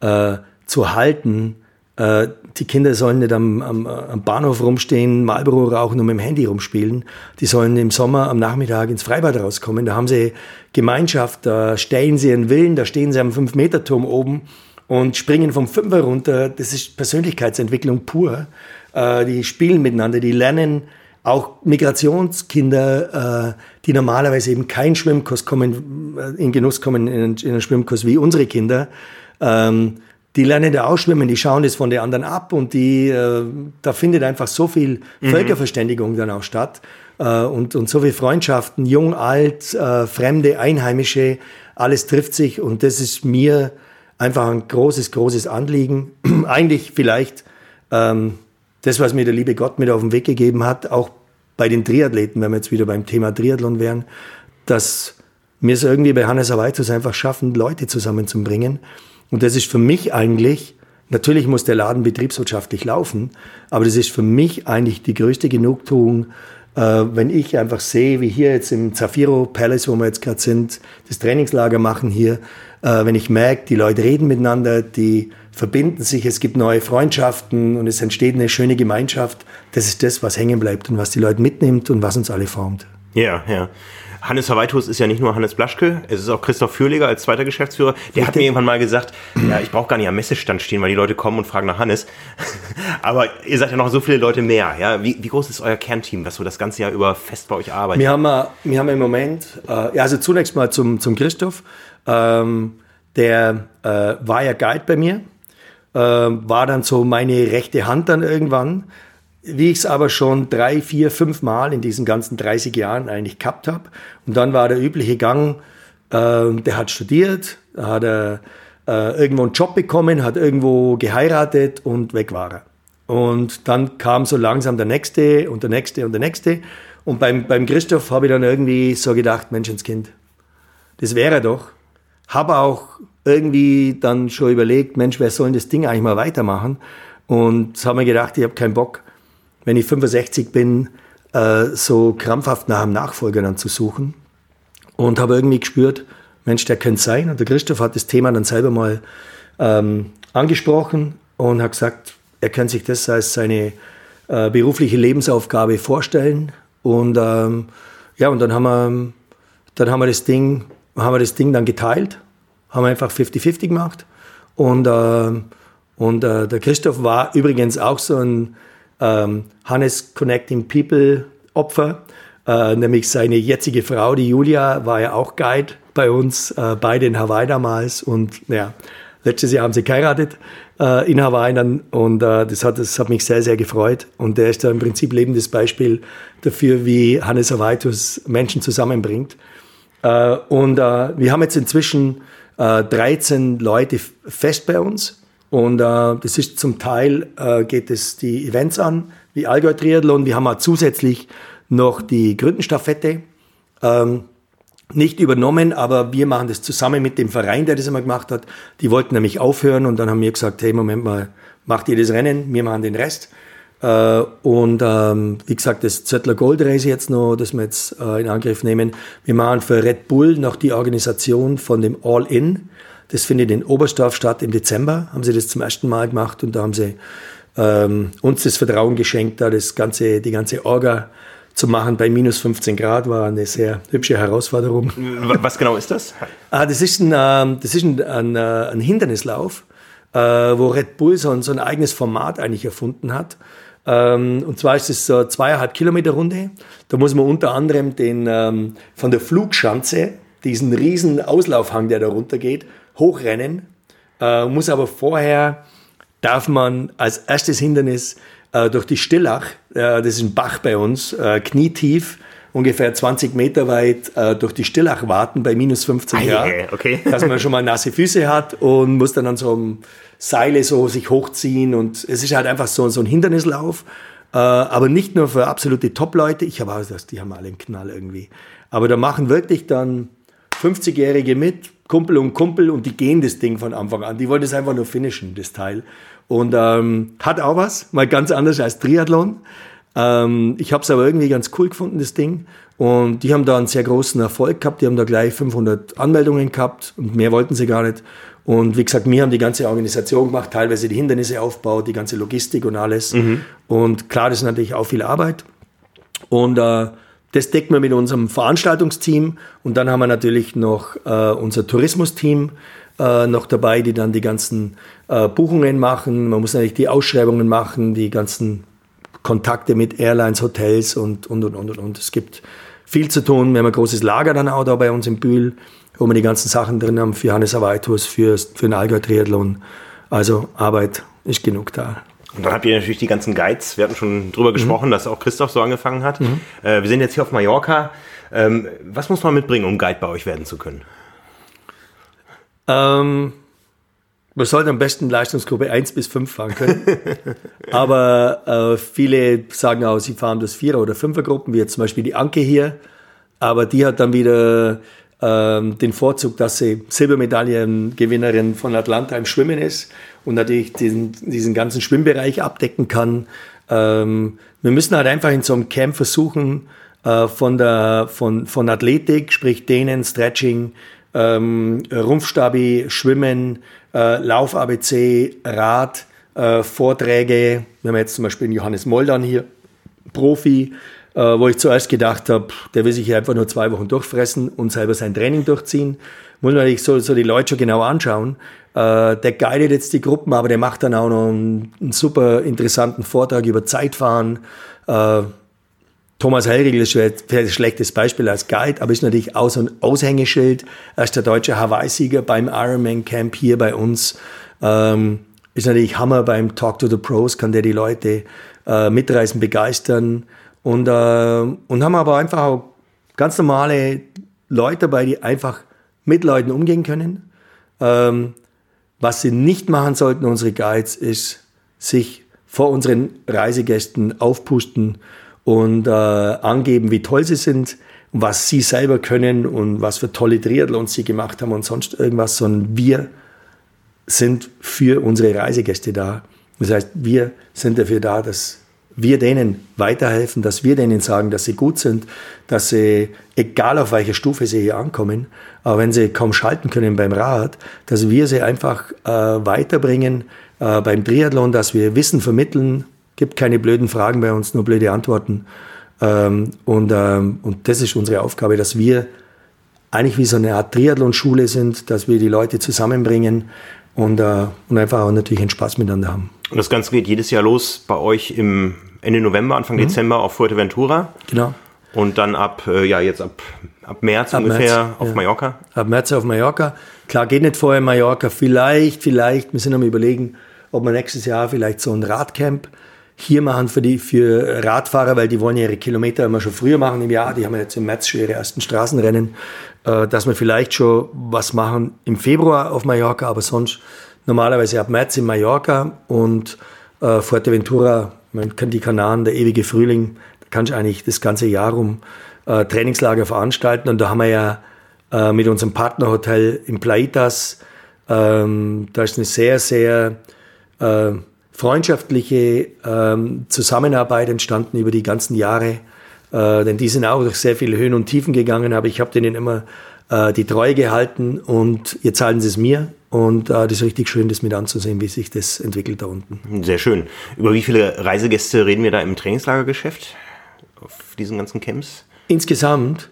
äh, zu halten, äh, die Kinder sollen nicht am, am, am, Bahnhof rumstehen, Marlboro rauchen und mit dem Handy rumspielen. Die sollen im Sommer am Nachmittag ins Freibad rauskommen. Da haben sie Gemeinschaft, da stellen sie ihren Willen, da stehen sie am Fünf-Meter-Turm oben und springen vom Fünfer runter. Das ist Persönlichkeitsentwicklung pur. Äh, die spielen miteinander, die lernen auch Migrationskinder, äh, die normalerweise eben keinen Schwimmkurs kommen, in Genuss kommen in, einen Schwimmkurs wie unsere Kinder. Ähm, die lernen da ausschwimmen, die schauen das von den anderen ab und die, äh, da findet einfach so viel mhm. Völkerverständigung dann auch statt äh, und, und so viel Freundschaften, jung, alt, äh, Fremde, Einheimische, alles trifft sich und das ist mir einfach ein großes, großes Anliegen. [CLEARS THROAT] Eigentlich vielleicht ähm, das, was mir der liebe Gott mit auf den Weg gegeben hat, auch bei den Triathleten, wenn wir jetzt wieder beim Thema Triathlon wären, dass wir es irgendwie bei Hannes Awaitus einfach schaffen, Leute zusammenzubringen und das ist für mich eigentlich, natürlich muss der Laden betriebswirtschaftlich laufen, aber das ist für mich eigentlich die größte Genugtuung, äh, wenn ich einfach sehe, wie hier jetzt im Zafiro Palace, wo wir jetzt gerade sind, das Trainingslager machen hier, äh, wenn ich merke, die Leute reden miteinander, die verbinden sich, es gibt neue Freundschaften und es entsteht eine schöne Gemeinschaft, das ist das, was hängen bleibt und was die Leute mitnimmt und was uns alle formt. Ja, ja. Hannes Verweitus ist ja nicht nur Hannes Blaschke, es ist auch Christoph Fürleger als zweiter Geschäftsführer. Der hat mir irgendwann mal gesagt, ja, ich brauche gar nicht am Messestand stehen, weil die Leute kommen und fragen nach Hannes. [LAUGHS] Aber ihr seid ja noch so viele Leute mehr. Ja? Wie, wie groß ist euer Kernteam, was so das ganze Jahr über fest bei euch arbeitet? Wir haben, äh, wir haben im Moment, äh, ja, also zunächst mal zum, zum Christoph. Ähm, der äh, war ja Guide bei mir, äh, war dann so meine rechte Hand dann irgendwann wie ich es aber schon drei, vier, fünf Mal in diesen ganzen 30 Jahren eigentlich gehabt habe. Und dann war der übliche Gang, äh, der hat studiert, hat er äh, irgendwo einen Job bekommen, hat irgendwo geheiratet und weg war er. Und dann kam so langsam der nächste und der nächste und der nächste. Und beim, beim Christoph habe ich dann irgendwie so gedacht, Menschenskind, das wäre er doch. Habe auch irgendwie dann schon überlegt, Mensch, wer soll denn das Ding eigentlich mal weitermachen? Und habe mir gedacht, ich habe keinen Bock, wenn ich 65 bin, äh, so krampfhaft nach einem Nachfolger dann zu suchen. Und habe irgendwie gespürt, Mensch, der könnte sein. Und der Christoph hat das Thema dann selber mal ähm, angesprochen und hat gesagt, er kann sich das als seine äh, berufliche Lebensaufgabe vorstellen. Und ähm, ja, und dann haben wir, dann haben wir das Ding, haben wir das Ding dann geteilt, haben einfach 50-50 gemacht. Und, äh, und äh, der Christoph war übrigens auch so ein ähm, Hannes Connecting People Opfer, äh, nämlich seine jetzige Frau, die Julia, war ja auch Guide bei uns, äh, beide in Hawaii damals und ja, letztes Jahr haben sie geheiratet äh, in Hawaii dann und äh, das, hat, das hat mich sehr, sehr gefreut und der ist da im Prinzip lebendes Beispiel dafür, wie Hannes Hawaitus Menschen zusammenbringt. Äh, und äh, wir haben jetzt inzwischen 13 Leute fest bei uns und äh, das ist zum Teil, äh, geht es die Events an, wie Allgäu Triathlon. Wir haben auch zusätzlich noch die Gründenstaffette. Ähm, nicht übernommen, aber wir machen das zusammen mit dem Verein, der das immer gemacht hat. Die wollten nämlich aufhören und dann haben wir gesagt, hey, Moment mal, macht ihr das Rennen, wir machen den Rest. Äh, und ähm, wie gesagt, das Zöttler Gold Race jetzt noch, das wir jetzt äh, in Angriff nehmen. Wir machen für Red Bull noch die Organisation von dem All-In. Das findet in Oberstdorf statt im Dezember, haben sie das zum ersten Mal gemacht und da haben sie ähm, uns das Vertrauen geschenkt, da das ganze, die ganze Orga zu machen bei minus 15 Grad war eine sehr hübsche Herausforderung. Was genau ist das? ah, das ist ein, ähm, das ist ein, ein, äh, ein Hindernislauf, äh, wo Red Bull so ein, so ein eigenes Format eigentlich erfunden hat. Ähm, und zwar ist es so zweieinhalb Kilometer Runde. Da muss man unter anderem den ähm, von der Flugschanze, diesen riesen Auslaufhang, der da runtergeht, hochrennen, äh, muss aber vorher, darf man als erstes Hindernis äh, durch die Stillach, äh, das ist ein Bach bei uns, knietief, ungefähr 20 Meter weit äh, durch die Stillach warten bei minus 15 Grad, ah, okay. [LAUGHS] dass man schon mal nasse Füße hat und muss dann an so einem Seile so sich hochziehen und es ist halt einfach so, so ein Hindernislauf, äh, aber nicht nur für absolute Top-Leute, ich habe auch das, die haben alle einen Knall irgendwie, aber da machen wirklich dann 50-Jährige mit, Kumpel und Kumpel und die gehen das Ding von Anfang an. Die wollen das einfach nur finishen, das Teil. Und ähm, hat auch was, mal ganz anders als Triathlon. Ähm, ich habe es aber irgendwie ganz cool gefunden, das Ding. Und die haben da einen sehr großen Erfolg gehabt. Die haben da gleich 500 Anmeldungen gehabt und mehr wollten sie gar nicht. Und wie gesagt, wir haben die ganze Organisation gemacht, teilweise die Hindernisse aufgebaut, die ganze Logistik und alles. Mhm. Und klar, das ist natürlich auch viel Arbeit. Und äh, das decken wir mit unserem Veranstaltungsteam und dann haben wir natürlich noch äh, unser Tourismusteam äh, noch dabei, die dann die ganzen äh, Buchungen machen. Man muss natürlich die Ausschreibungen machen, die ganzen Kontakte mit Airlines, Hotels und, und, und, und, und. Es gibt viel zu tun. Wir haben ein großes Lager dann auch da bei uns im Bühl, wo wir die ganzen Sachen drin haben für Hannes Awaitus, für, für den Allgäu Triathlon. Also Arbeit ist genug da. Und dann habt ihr natürlich die ganzen Guides, wir hatten schon drüber mhm. gesprochen, dass auch Christoph so angefangen hat. Mhm. Äh, wir sind jetzt hier auf Mallorca. Ähm, was muss man mitbringen, um Guide bei euch werden zu können? Ähm, man sollte am besten Leistungsgruppe 1 bis 5 fahren können. [LAUGHS] Aber äh, viele sagen auch, sie fahren das Vierer- oder Fünfergruppen, wie jetzt zum Beispiel die Anke hier. Aber die hat dann wieder ähm, den Vorzug, dass sie Silbermedaillengewinnerin von Atlanta im Schwimmen ist und natürlich diesen, diesen ganzen Schwimmbereich abdecken kann. Ähm, wir müssen halt einfach in so einem Camp versuchen, äh, von, der, von, von Athletik, sprich Dehnen, Stretching, ähm, Rumpfstabi, Schwimmen, äh, Lauf-ABC, Rad, äh, Vorträge. Wir haben jetzt zum Beispiel Johannes Moldan hier, Profi, äh, wo ich zuerst gedacht habe, der will sich hier einfach nur zwei Wochen durchfressen und selber sein Training durchziehen. Muss man sich so, so die Leute schon genau anschauen. Äh, der guidet jetzt die Gruppen, aber der macht dann auch noch einen, einen super interessanten Vortrag über Zeitfahren. Äh, Thomas Hellriegel ist ein schlechtes Beispiel als Guide, aber ist natürlich auch so ein Aushängeschild. Er ist der deutsche Hawaii-Sieger beim Ironman Camp hier bei uns. Ähm, ist natürlich Hammer beim Talk to the Pros, kann der die Leute äh, mitreißen, begeistern. Und, äh, und haben aber einfach auch ganz normale Leute dabei, die einfach mit Leuten umgehen können. Ähm, was sie nicht machen sollten, unsere Guides, ist sich vor unseren Reisegästen aufpusten und äh, angeben, wie toll sie sind was sie selber können und was für tolle Triathlons sie gemacht haben und sonst irgendwas, sondern wir sind für unsere Reisegäste da. Das heißt, wir sind dafür da, dass wir denen weiterhelfen, dass wir denen sagen, dass sie gut sind, dass sie, egal auf welcher Stufe sie hier ankommen, aber wenn sie kaum schalten können beim Rad, dass wir sie einfach äh, weiterbringen äh, beim Triathlon, dass wir Wissen vermitteln, gibt keine blöden Fragen bei uns, nur blöde Antworten. Ähm, und, ähm, und das ist unsere Aufgabe, dass wir eigentlich wie so eine Art Triathlon-Schule sind, dass wir die Leute zusammenbringen und, äh, und einfach auch natürlich einen Spaß miteinander haben. Und das Ganze geht jedes Jahr los bei euch im Ende November, Anfang mhm. Dezember auf Fuerteventura. Genau. Und dann ab, äh, ja, jetzt ab, ab März ab ungefähr März, auf ja. Mallorca? Ab März auf Mallorca. Klar, geht nicht vorher Mallorca. Vielleicht, vielleicht, wir sind am überlegen, ob wir nächstes Jahr vielleicht so ein Radcamp hier machen für die für Radfahrer, weil die wollen ja ihre Kilometer immer schon früher machen im Jahr. Die haben ja jetzt im März schon ihre ersten Straßenrennen, äh, dass wir vielleicht schon was machen im Februar auf Mallorca, aber sonst normalerweise ab März in Mallorca und äh, Fuerteventura, man kann die Kanaren, der ewige Frühling, da kannst du eigentlich das ganze Jahr um äh, Trainingslager veranstalten und da haben wir ja äh, mit unserem Partnerhotel in Plaitas, ähm, da ist eine sehr, sehr äh, freundschaftliche ähm, Zusammenarbeit entstanden über die ganzen Jahre. Äh, denn die sind auch durch sehr viele Höhen und Tiefen gegangen, aber ich habe denen immer äh, die Treue gehalten und jetzt zahlen sie es mir. Und äh, das ist richtig schön, das mit anzusehen, wie sich das entwickelt da unten. Sehr schön. Über wie viele Reisegäste reden wir da im Trainingslagergeschäft auf diesen ganzen Camps? Insgesamt,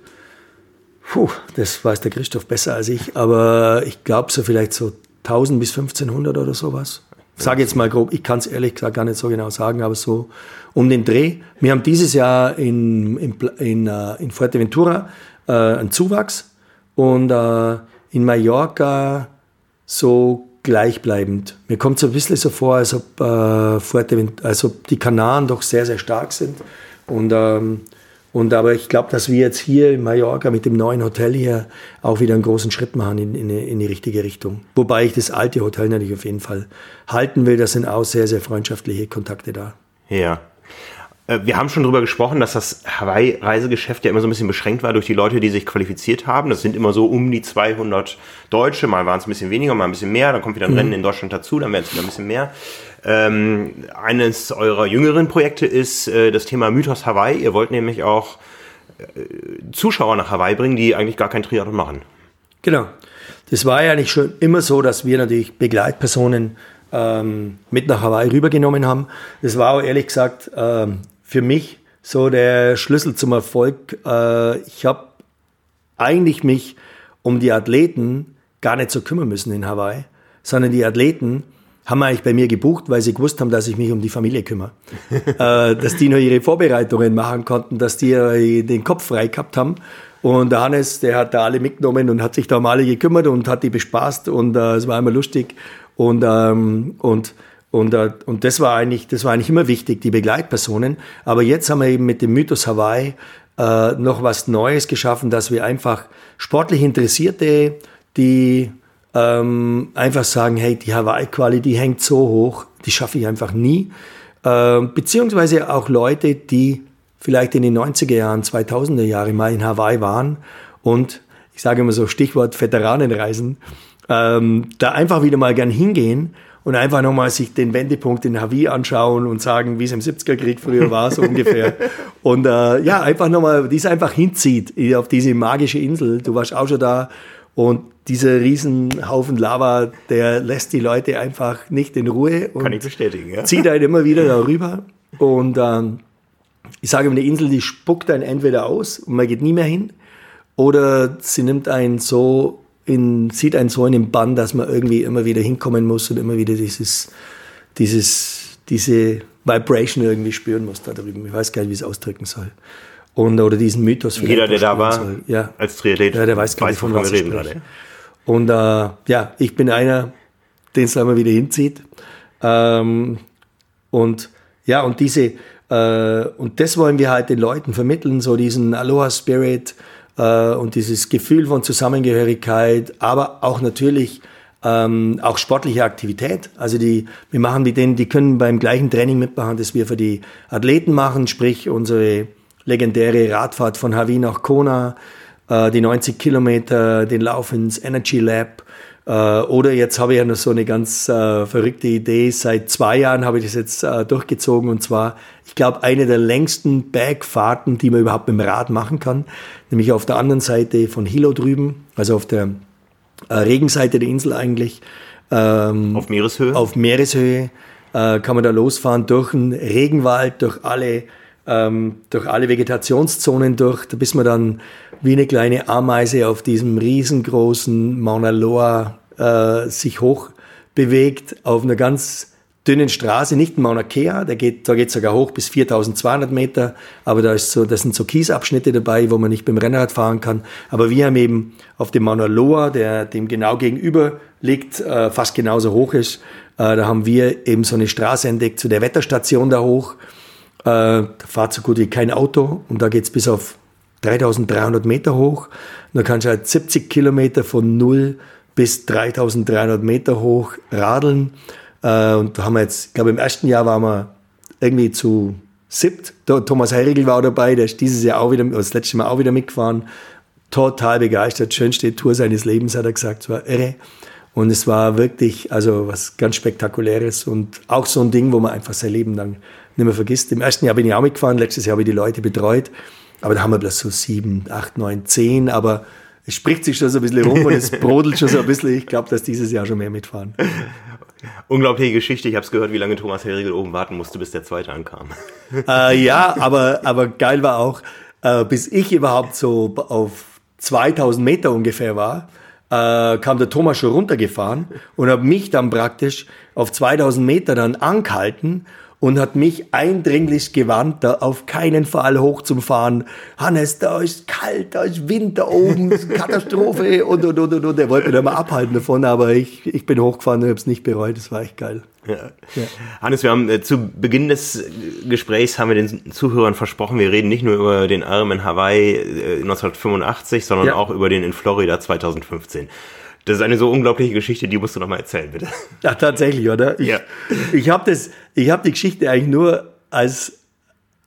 puh, das weiß der Christoph besser als ich, aber ich glaube so vielleicht so 1000 bis 1500 oder sowas sage jetzt mal grob, ich kann es ehrlich gesagt gar nicht so genau sagen, aber so um den Dreh. Wir haben dieses Jahr in, in, in, uh, in Fuerteventura uh, einen Zuwachs und uh, in Mallorca so gleichbleibend. Mir kommt so ein bisschen so vor, als ob, äh, Fuerteventura, als ob die Kanaren doch sehr, sehr stark sind. Und ähm, und aber ich glaube, dass wir jetzt hier in Mallorca mit dem neuen Hotel hier auch wieder einen großen Schritt machen in, in, in, die richtige Richtung. Wobei ich das alte Hotel natürlich auf jeden Fall halten will. Da sind auch sehr, sehr freundschaftliche Kontakte da. Ja. Äh, wir haben schon darüber gesprochen, dass das Hawaii-Reisegeschäft ja immer so ein bisschen beschränkt war durch die Leute, die sich qualifiziert haben. Das sind immer so um die 200 Deutsche. Mal waren es ein bisschen weniger, mal ein bisschen mehr. Dann kommt wieder ein mhm. Rennen in Deutschland dazu, dann werden es wieder ein bisschen mehr. Ähm, eines eurer jüngeren Projekte ist äh, das Thema Mythos Hawaii. Ihr wollt nämlich auch äh, Zuschauer nach Hawaii bringen, die eigentlich gar kein Triathlon machen. Genau. Das war ja nicht schon immer so, dass wir natürlich Begleitpersonen ähm, mit nach Hawaii rübergenommen haben. Das war auch ehrlich gesagt ähm, für mich so der Schlüssel zum Erfolg. Äh, ich habe eigentlich mich um die Athleten gar nicht so kümmern müssen in Hawaii, sondern die Athleten haben eigentlich bei mir gebucht, weil sie gewusst haben, dass ich mich um die Familie kümmere. [LAUGHS] äh, dass die nur ihre Vorbereitungen machen konnten, dass die äh, den Kopf frei gehabt haben. Und der Hannes, der hat da alle mitgenommen und hat sich da um alle gekümmert und hat die bespaßt und äh, es war immer lustig. Und, ähm, und, und, äh, und das, war eigentlich, das war eigentlich immer wichtig, die Begleitpersonen. Aber jetzt haben wir eben mit dem Mythos Hawaii äh, noch was Neues geschaffen, dass wir einfach sportlich Interessierte, die ähm, einfach sagen, hey, die Hawaii-Quali, die hängt so hoch, die schaffe ich einfach nie. Ähm, beziehungsweise auch Leute, die vielleicht in den 90er Jahren, 2000er Jahren mal in Hawaii waren und ich sage immer so Stichwort Veteranenreisen, ähm, da einfach wieder mal gern hingehen und einfach nochmal sich den Wendepunkt in Hawaii anschauen und sagen, wie es im 70er-Krieg früher war, so [LAUGHS] ungefähr. Und äh, ja, einfach nochmal, die es einfach hinzieht auf diese magische Insel. Du warst auch schon da und dieser Riesenhaufen Lava, der lässt die Leute einfach nicht in Ruhe. Kann ich bestätigen, ja. Zieht einen immer wieder darüber. Und ähm, ich sage immer, die Insel, die spuckt einen entweder aus und man geht nie mehr hin, oder sie nimmt einen so in, sieht einen so in den Bann, dass man irgendwie immer wieder hinkommen muss und immer wieder dieses, dieses, diese Vibration irgendwie spüren muss da drüben. Ich weiß gar nicht, wie ich es ausdrücken soll. Und, oder diesen Mythos. Jeder, der da war, soll. ja. als Triathlet, ja, der weiß gar nicht, von was wir reden gerade. Und äh, ja, ich bin einer, den es immer wieder hinzieht. Ähm, und ja, und diese, äh, und das wollen wir halt den Leuten vermitteln, so diesen Aloha-Spirit äh, und dieses Gefühl von Zusammengehörigkeit, aber auch natürlich ähm, auch sportliche Aktivität. Also die, wir machen mit denen, die können beim gleichen Training mitmachen, das wir für die Athleten machen, sprich unsere legendäre Radfahrt von Hawi nach Kona, äh, die 90 Kilometer, den Lauf ins Energy Lab. Äh, oder jetzt habe ich ja noch so eine ganz äh, verrückte Idee. Seit zwei Jahren habe ich das jetzt äh, durchgezogen und zwar, ich glaube, eine der längsten Bergfahrten, die man überhaupt mit dem Rad machen kann. Nämlich auf der anderen Seite von Hilo drüben, also auf der äh, Regenseite der Insel eigentlich. Ähm, auf Meereshöhe? Auf Meereshöhe äh, kann man da losfahren durch den Regenwald, durch alle, ähm, durch alle Vegetationszonen durch, bis man dann wie eine kleine Ameise auf diesem riesengroßen Mauna Loa äh, sich hoch bewegt auf einer ganz dünnen Straße, nicht Mauna Kea, da geht, da geht sogar hoch bis 4200 Meter, aber da, ist so, da sind so Kiesabschnitte dabei, wo man nicht beim Rennrad fahren kann. Aber wir haben eben auf dem Mauna Loa, der dem genau gegenüber liegt, äh, fast genauso hoch ist, äh, da haben wir eben so eine Straße entdeckt zu der Wetterstation da hoch. Äh, da fahrt so gut wie kein Auto und da geht's bis auf 3300 Meter hoch. Da kannst du halt 70 Kilometer von 0 bis 3300 Meter hoch radeln. Äh, und da haben wir jetzt, ich glaube im ersten Jahr waren wir irgendwie zu siebt. Thomas Heirigl war dabei, der ist dieses Jahr auch wieder, das letzte Mal auch wieder mitgefahren. Total begeistert, schönste Tour seines Lebens, hat er gesagt, es war irre. Und es war wirklich, also was ganz Spektakuläres und auch so ein Ding, wo man einfach sein Leben lang nicht mehr vergisst. Im ersten Jahr bin ich auch mitgefahren, letztes Jahr habe ich die Leute betreut. Aber da haben wir bloß so sieben, acht, neun, zehn, aber es spricht sich schon so ein bisschen rum und es [LAUGHS] brodelt schon so ein bisschen. Ich glaube, dass dieses Jahr schon mehr mitfahren. [LAUGHS] Unglaubliche Geschichte. Ich habe es gehört, wie lange Thomas Herriegel oben warten musste, bis der Zweite ankam. [LAUGHS] Äh, ja, aber, aber geil war auch, äh, bis ich überhaupt so auf 2000 Meter ungefähr war, äh, kam der Thomas schon runtergefahren und hat mich dann praktisch auf 2000 Meter dann angehalten und hat mich eindringlich gewarnt, da auf keinen Fall hoch zum Fahren. Hannes, da ist kalt, da ist Wind da oben, Katastrophe [LAUGHS] und, und, und, und, und. Er wollte mich da mal abhalten davon, aber ich, ich bin hochgefahren und habe es nicht bereut. Das war echt geil. Ja. Ja. Hannes, wir haben äh, zu Beginn des Gesprächs haben wir den Zuhörern versprochen, wir reden nicht nur über den Arm in Hawaii äh, 1985, sondern ja. auch über den in Florida 2015. Das ist eine so unglaubliche Geschichte, die musst du noch mal erzählen, bitte. Ja, tatsächlich, oder? Ich, ja. Ich habe habe die Geschichte eigentlich nur als,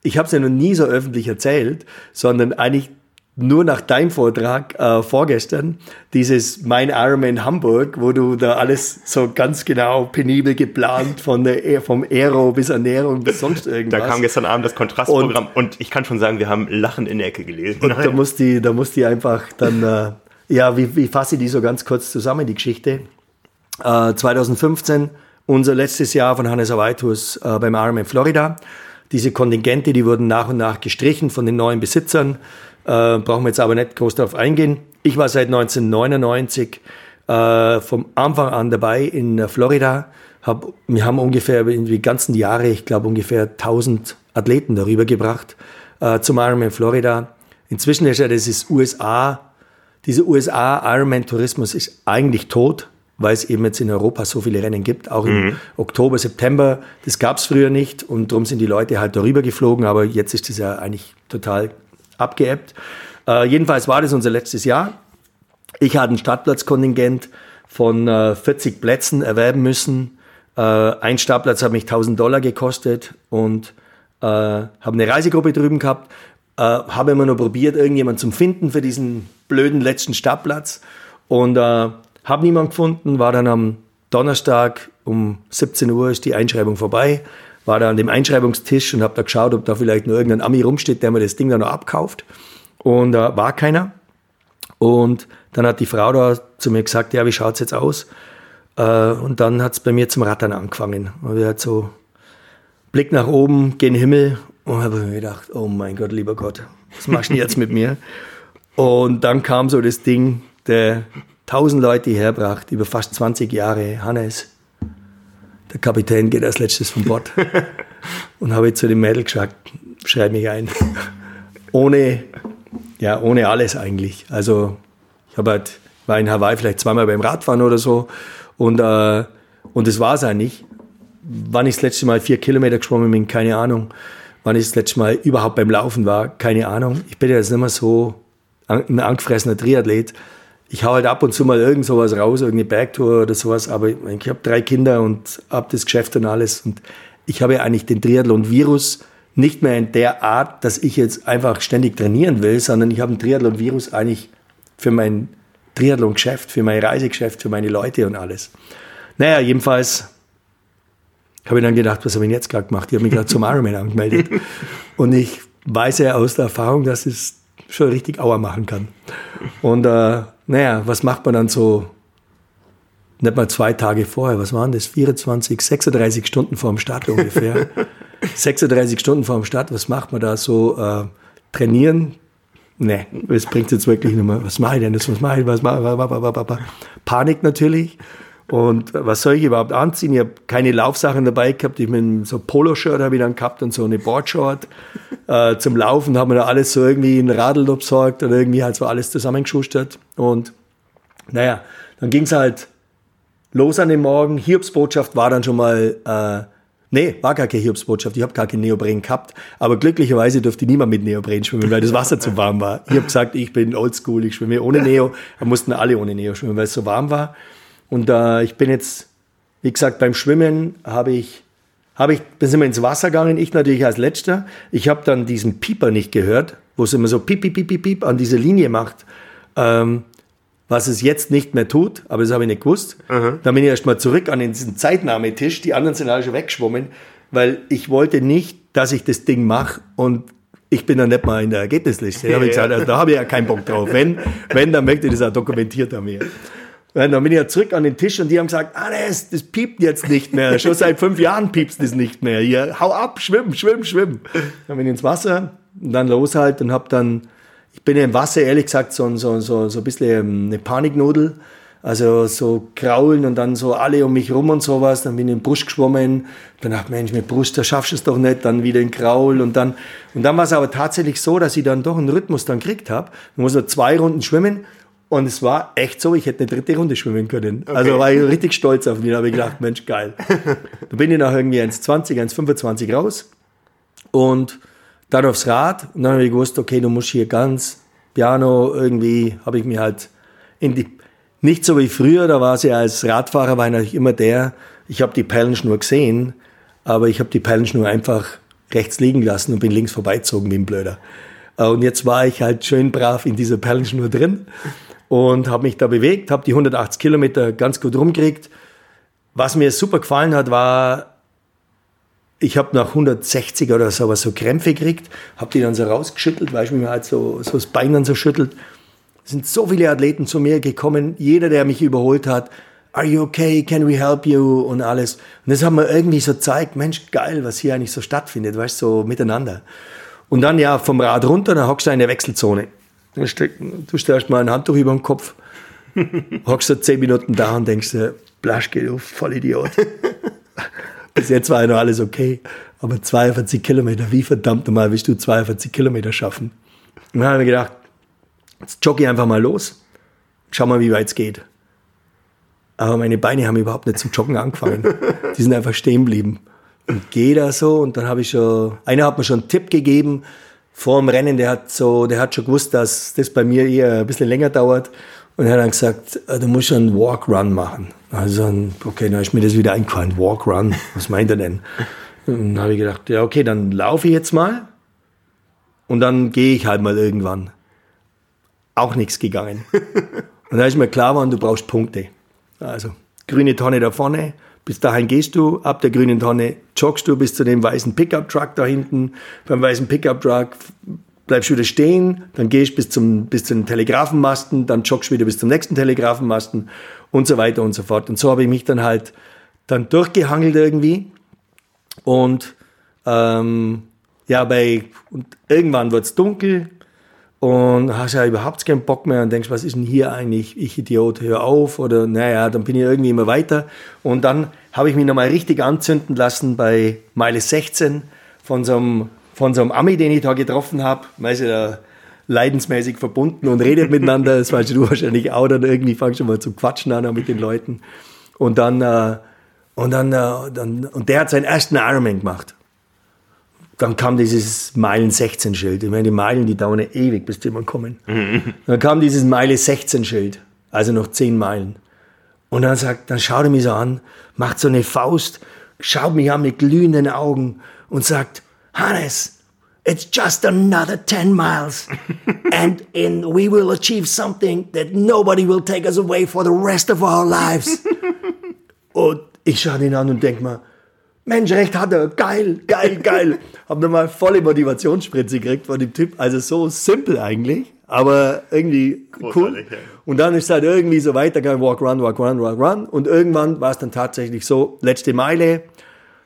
ich habe es ja noch nie so öffentlich erzählt, sondern eigentlich nur nach deinem Vortrag äh, vorgestern, dieses Mein Ironman Hamburg, wo du da alles so ganz genau penibel geplant von der, vom Aero bis Ernährung bis sonst irgendwas. Da kam gestern Abend das Kontrastprogramm und, und ich kann schon sagen, wir haben lachend in der Ecke gelesen. Und da muss die, da muss die einfach dann äh, ja, wie, wie fasse ich die so ganz kurz zusammen, die Geschichte? Äh, 2015, unser letztes Jahr von Hannes Awaitus äh, beim in Florida. Diese Kontingente, die wurden nach und nach gestrichen von den neuen Besitzern. Äh, brauchen wir jetzt aber nicht groß darauf eingehen. Ich war seit 1999 äh, vom Anfang an dabei in Florida. Hab, wir haben ungefähr in die ganzen Jahre, ich glaube ungefähr 1000 Athleten darüber gebracht äh, zum Ironman Florida. Inzwischen ist ja das ist USA dieser USA-Ironman-Tourismus ist eigentlich tot, weil es eben jetzt in Europa so viele Rennen gibt, auch im mhm. Oktober, September. Das gab es früher nicht und darum sind die Leute halt darüber geflogen, aber jetzt ist das ja eigentlich total abgeebbt. Äh, jedenfalls war das unser letztes Jahr. Ich hatte ein Startplatzkontingent von äh, 40 Plätzen erwerben müssen. Äh, ein Startplatz hat mich 1000 Dollar gekostet und äh, habe eine Reisegruppe drüben gehabt äh, habe immer noch probiert, irgendjemanden zu finden für diesen blöden letzten Startplatz und äh, habe niemanden gefunden, war dann am Donnerstag um 17 Uhr ist die Einschreibung vorbei, war da an dem Einschreibungstisch und habe da geschaut, ob da vielleicht nur irgendein Ami rumsteht, der mir das Ding dann noch abkauft und äh, war keiner. Und dann hat die Frau da zu mir gesagt, ja, wie schaut es jetzt aus? Äh, und dann hat es bei mir zum Rattern angefangen. Und wir halt so Blick nach oben, gen Himmel Und habe mir gedacht, oh mein Gott, lieber Gott, was machst du jetzt mit mir? [LAUGHS] Und dann kam so das Ding, der tausend Leute herbracht, über fast 20 Jahre, Hannes, der Kapitän geht als letztes vom Bord. [LAUGHS] und habe zu dem Mädel gesagt, schreib mich ein. [LAUGHS] ohne, ja, ohne alles eigentlich. Also ich habe halt, war in Hawaii vielleicht zweimal beim Radfahren oder so und, äh, und das war es eigentlich. Wann ich das letzte Mal vier Kilometer geschwommen bin, keine Ahnung. Wann ich das letzte Mal überhaupt beim Laufen war, keine Ahnung. Ich bin ja jetzt nicht mehr so ein angefressener Triathlet. Ich hau halt ab und zu mal irgend sowas raus, irgendeine Bergtour oder sowas, aber ich habe drei Kinder und habe das Geschäft und alles. Und ich habe ja eigentlich den Triathlon-Virus nicht mehr in der Art, dass ich jetzt einfach ständig trainieren will, sondern ich habe ein Triathlon-Virus eigentlich für mein Triathlon-Geschäft, für mein Reisegeschäft, für meine Leute und alles. Naja, jedenfalls habe ich dann gedacht, was habe ich jetzt gerade gemacht? Ich habe mich gerade zum Ironman angemeldet. [LAUGHS] Und ich weiß ja aus der Erfahrung, dass es schon richtig Auer machen kann. Und äh, naja, was macht man dann so nicht mal zwei Tage vorher, was waren das? 24, 36 Stunden vor dem Start ungefähr. [LAUGHS] 36 Stunden vor dem Start, was macht man da so? Äh, trainieren? Nee, das bringt jetzt wirklich nicht mehr. Was mache ich denn jetzt? Was mache ich? Was mache ich? Panik natürlich. Und was soll ich überhaupt anziehen? Ich habe keine Laufsachen dabei gehabt. Ich bin so Poloshirt habe ich dann gehabt und so eine Boardshort. [LAUGHS] Äh, zum Laufen haben wir da alles so irgendwie in Radl besorgt und irgendwie halt so alles zusammengeschustert. Und naja, dann ging es halt los an dem Morgen. Hiobsbotschaft war dann schon mal, äh, nee, war gar keine Hiobsbotschaft. Ich habe gar kein Neopren gehabt. Aber glücklicherweise durfte niemand mit Neopren schwimmen, weil das Wasser zu warm war. Ich habe gesagt, ich bin oldschool, ich schwimme ohne [LAUGHS] Neo. Da mussten alle ohne Neo schwimmen, weil es so warm war. Und äh, ich bin jetzt, wie gesagt, beim Schwimmen habe ich, habe ich, bin immer ins Wasser gegangen, ich natürlich als Letzter. Ich habe dann diesen Pieper nicht gehört, wo es immer so piep, piep, piep, piep, piep an diese Linie macht. Ähm, was es jetzt nicht mehr tut, aber das habe ich nicht gewusst. Mhm. Dann bin ich erst mal zurück an diesen Zeitnahmetisch. Die anderen sind alle schon weggeschwommen, weil ich wollte nicht, dass ich das Ding mache und ich bin dann nicht mal in der Ergebnisliste. Da habe ich [LAUGHS] gesagt, also, da habe ich ja keinen Bock drauf. Wenn, wenn, dann möchte ich das auch dokumentiert haben. Hier. Und dann bin ich ja zurück an den Tisch und die haben gesagt, ah, das, piept jetzt nicht mehr. [LAUGHS] Schon seit fünf Jahren piepst das nicht mehr. Hier, hau ab, schwimm, schwimm, schwimm. Dann bin ich ins Wasser und dann los halt und hab dann, ich bin ja im Wasser ehrlich gesagt so, so, so, so ein bisschen ähm, eine Paniknudel. Also so kraulen und dann so alle um mich rum und sowas. Dann bin ich in den Busch geschwommen. Dann dachte Mensch, mit Brust, da schaffst du es doch nicht. Dann wieder in Kraul und dann, und dann war es aber tatsächlich so, dass ich dann doch einen Rhythmus dann gekriegt habe. Man muss nur zwei Runden schwimmen und es war echt so, ich hätte eine dritte Runde schwimmen können. Okay. Also war ich richtig stolz auf mich. Da habe ich gedacht, Mensch, geil. [LAUGHS] da bin ich nach irgendwie 1,20, 1,25 raus und dann aufs Rad. Und dann habe ich gewusst, okay, du musst hier ganz piano irgendwie, habe ich mir halt in die, nicht so wie früher, da war es ja als Radfahrer, war ich natürlich immer der, ich habe die Perlenschnur gesehen, aber ich habe die Perlenschnur einfach rechts liegen lassen und bin links vorbeizogen wie ein Blöder. Und jetzt war ich halt schön brav in dieser Perlenschnur drin und habe mich da bewegt, habe die 180 Kilometer ganz gut rumgekriegt. Was mir super gefallen hat, war, ich habe nach 160 oder so was so Krämpfe gekriegt, habe die dann so rausgeschüttelt, weil ich mir halt so, so das Bein dann so schüttelt. Es sind so viele Athleten zu mir gekommen, jeder, der mich überholt hat, are you okay, can we help you und alles. Und das haben wir irgendwie so gezeigt, Mensch, geil, was hier eigentlich so stattfindet, weißt du, so miteinander. Und dann ja vom Rad runter, dann hockst du in der Wechselzone. Dann steck, du stellst mal ein Handtuch über den Kopf, [LAUGHS] hockst du zehn Minuten da und denkst dir, Blaschke, du Vollidiot. [LAUGHS] Bis jetzt war ja noch alles okay. Aber 42 Kilometer, wie verdammt nochmal willst du 42 Kilometer schaffen? Und dann habe ich gedacht, jetzt jogge ich einfach mal los. Schau mal, wie weit es geht. Aber meine Beine haben überhaupt nicht zum Joggen angefangen. [LAUGHS] Die sind einfach stehen geblieben. Und gehe da so und dann habe ich schon, einer hat mir schon einen Tipp gegeben, vor dem Rennen, der hat so, der hat schon gewusst, dass das bei mir eher ein bisschen länger dauert. Und er hat dann gesagt, äh, du musst schon einen Walk-Run machen. Also, okay, dann ist mir das wieder eingefallen. Walk-Run, was meint er denn? Und dann habe ich gedacht, ja, okay, dann laufe ich jetzt mal und dann gehe ich halt mal irgendwann. Auch nichts gegangen. [LAUGHS] Und da ist mir klar geworden, du brauchst Punkte. Also, grüne Tonne da vorne, bis dahin gehst du, ab der grünen Tonne joggst du bis zu dem weißen Pickup-Truck da hinten. Beim weißen Pickup-Truck bleibst du wieder stehen, dann gehst bis zum bis zu den Telegrafenmasten, dann joggst du wieder bis zum nächsten Telegrafenmasten und so weiter und so fort. Und so habe ich mich dann halt dann durchgehangelt irgendwie und ähm, ja, bei, und irgendwann wird es dunkel und hast ja überhaupt keinen Bock mehr und denkst, was ist denn hier eigentlich? Ich Idiot, hör auf oder naja, dann bin ich irgendwie immer weiter. Und dann habe ich mich nochmal richtig anzünden lassen bei Meile 16 von so einem, von so einem Ami, den ich da getroffen habe. Weißt du, da leidensmäßig verbunden und redet miteinander. Das weißt du wahrscheinlich auch. Dann irgendwie fangst du mal zu quatschen an mit den Leuten. Und dann, äh, und dann, äh, dann, und der hat seinen ersten Ironman gemacht. Dann kam dieses Meilen 16 Schild. Ich meine, die Meilen, die dauern ja ewig, bis die mal kommen. Dann kam dieses Meile 16 Schild. Also noch 10 Meilen. Und dann sagt, dann schaut er mich so an, macht so eine Faust, schaut mich an mit glühenden Augen und sagt, Hannes, it's just another 10 miles. [LAUGHS] and in, we will achieve something that nobody will take us away for the rest of our lives. [LAUGHS] und ich schaue ihn an und denke mir, Mensch, recht hat er, geil, geil, geil. [LAUGHS] Hab nochmal volle Motivationsspritze gekriegt von dem Typ. Also so simpel eigentlich, aber irgendwie cool. Und dann ist es halt irgendwie so weitergegangen, walk, run, walk, run, walk, run. Und irgendwann war es dann tatsächlich so, letzte Meile,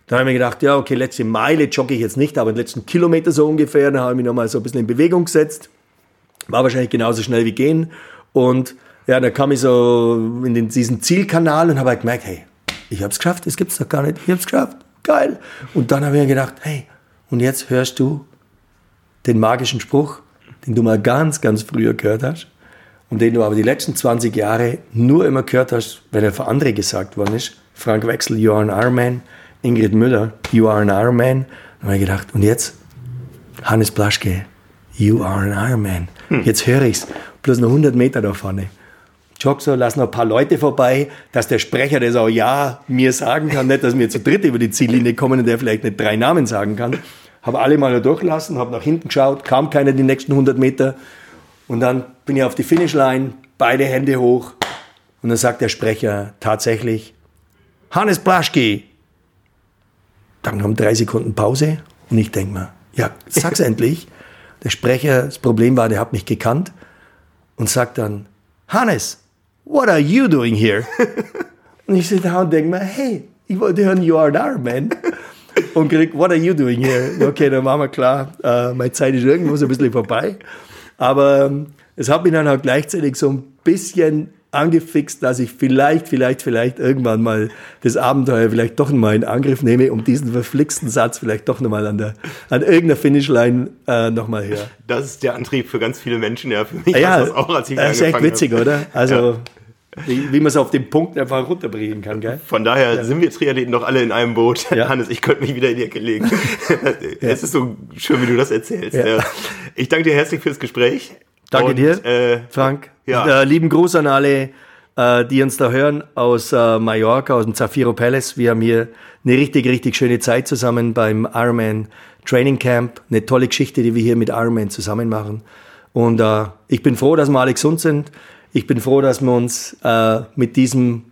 da habe ich mir gedacht, ja, okay, letzte Meile jogge ich jetzt nicht, aber den letzten Kilometer so ungefähr, da habe ich mich nochmal so ein bisschen in Bewegung gesetzt. War wahrscheinlich genauso schnell wie gehen. Und ja, da kam ich so in den, diesen Zielkanal und habe halt gemerkt, hey, ich habe es geschafft, das gibt's doch gar nicht, ich habe es geschafft, geil. Und dann habe ich mir gedacht, hey, und jetzt hörst du den magischen Spruch, den du mal ganz, ganz früher gehört hast und den du aber die letzten 20 Jahre nur immer gehört hast, wenn er für andere gesagt worden ist. Frank Wechsel, you are an Ironman. Ingrid Müller, You are an Iron Man. Dann habe ich gedacht, und jetzt? Hannes Blaschke, You are an Iron Man. Hm. Jetzt höre ich es. Bloß noch 100 Meter da vorne. Jog so, lass noch ein paar Leute vorbei, dass der Sprecher das auch ja mir sagen kann, nicht, dass wir zu dritt über die Ziellinie kommen und der vielleicht nicht drei Namen sagen kann. Habe alle mal durchlassen, habe nach hinten geschaut, kam keiner die nächsten 100 Meter. Und dann bin ich auf die Finishline, beide Hände hoch. Und dann sagt der Sprecher tatsächlich, Hannes Blaschke, dann haben drei Sekunden Pause und ich denke mir, ja, sag's [LAUGHS] endlich. Der Sprecher, das Problem war, der hat mich gekannt und sagt dann, Hannes, what are you doing here? [LAUGHS] und ich sitze da und denke mir, hey, ich wollte hören, you are Iron Man. [LAUGHS] und krieg, what are you doing here? Okay, dann machen wir klar, uh, meine Zeit ist irgendwo so ein bisschen vorbei. Aber ähm, es hat mich dann auch gleichzeitig so ein bisschen angefixt, dass ich vielleicht, vielleicht, vielleicht irgendwann mal das Abenteuer vielleicht doch mal in Angriff nehme, um diesen verflixten Satz vielleicht doch nochmal an, der, an irgendeiner Finishline äh, nochmal höre. Das ist der Antrieb für ganz viele Menschen, ja, für mich ja, das auch, als ich Das ist echt witzig, habe. oder? Also, ja. Wie, wie man es auf den Punkt einfach runterbringen kann, gell? Von daher ja. sind wir Triathleten doch alle in einem Boot. Ja. [LAUGHS] Hannes, ich könnte mich wieder in die Ecke legen. [LAUGHS] es ist so schön, wie du das erzählst. Ich danke dir herzlich fürs Gespräch. Danke Und, dir, äh, Frank. Ja. Äh, lieben Gruß an alle, äh, die uns da hören aus äh, Mallorca, aus dem Zafiro Palace. Wir haben hier eine richtig, richtig schöne Zeit zusammen beim Ironman Training Camp. Eine tolle Geschichte, die wir hier mit Ironman zusammen machen. Und äh, ich bin froh, dass wir alle gesund sind. Ich bin froh, dass wir uns äh, mit diesem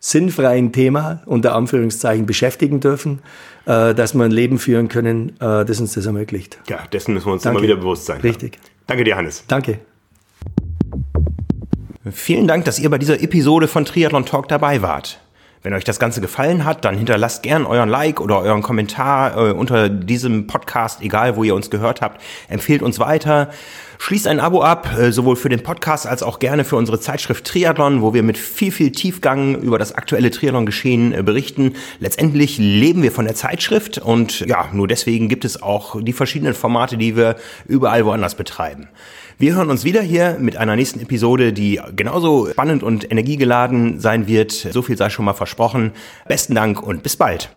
sinnfreien Thema unter Anführungszeichen beschäftigen dürfen, äh, dass wir ein Leben führen können, äh, das uns das ermöglicht. Ja, dessen müssen wir uns Danke. immer wieder bewusst sein. Richtig. Danke dir, Hannes. Danke. Vielen Dank, dass ihr bei dieser Episode von Triathlon Talk dabei wart. Wenn euch das Ganze gefallen hat, dann hinterlasst gern euren Like oder euren Kommentar äh, unter diesem Podcast, egal wo ihr uns gehört habt. Empfehlt uns weiter. Schließt ein Abo ab, äh, sowohl für den Podcast als auch gerne für unsere Zeitschrift Triathlon, wo wir mit viel, viel Tiefgang über das aktuelle Triathlon-Geschehen äh, berichten. Letztendlich leben wir von der Zeitschrift und ja, nur deswegen gibt es auch die verschiedenen Formate, die wir überall woanders betreiben. Wir hören uns wieder hier mit einer nächsten Episode, die genauso spannend und energiegeladen sein wird. So viel sei schon mal versprochen. Besten Dank und bis bald.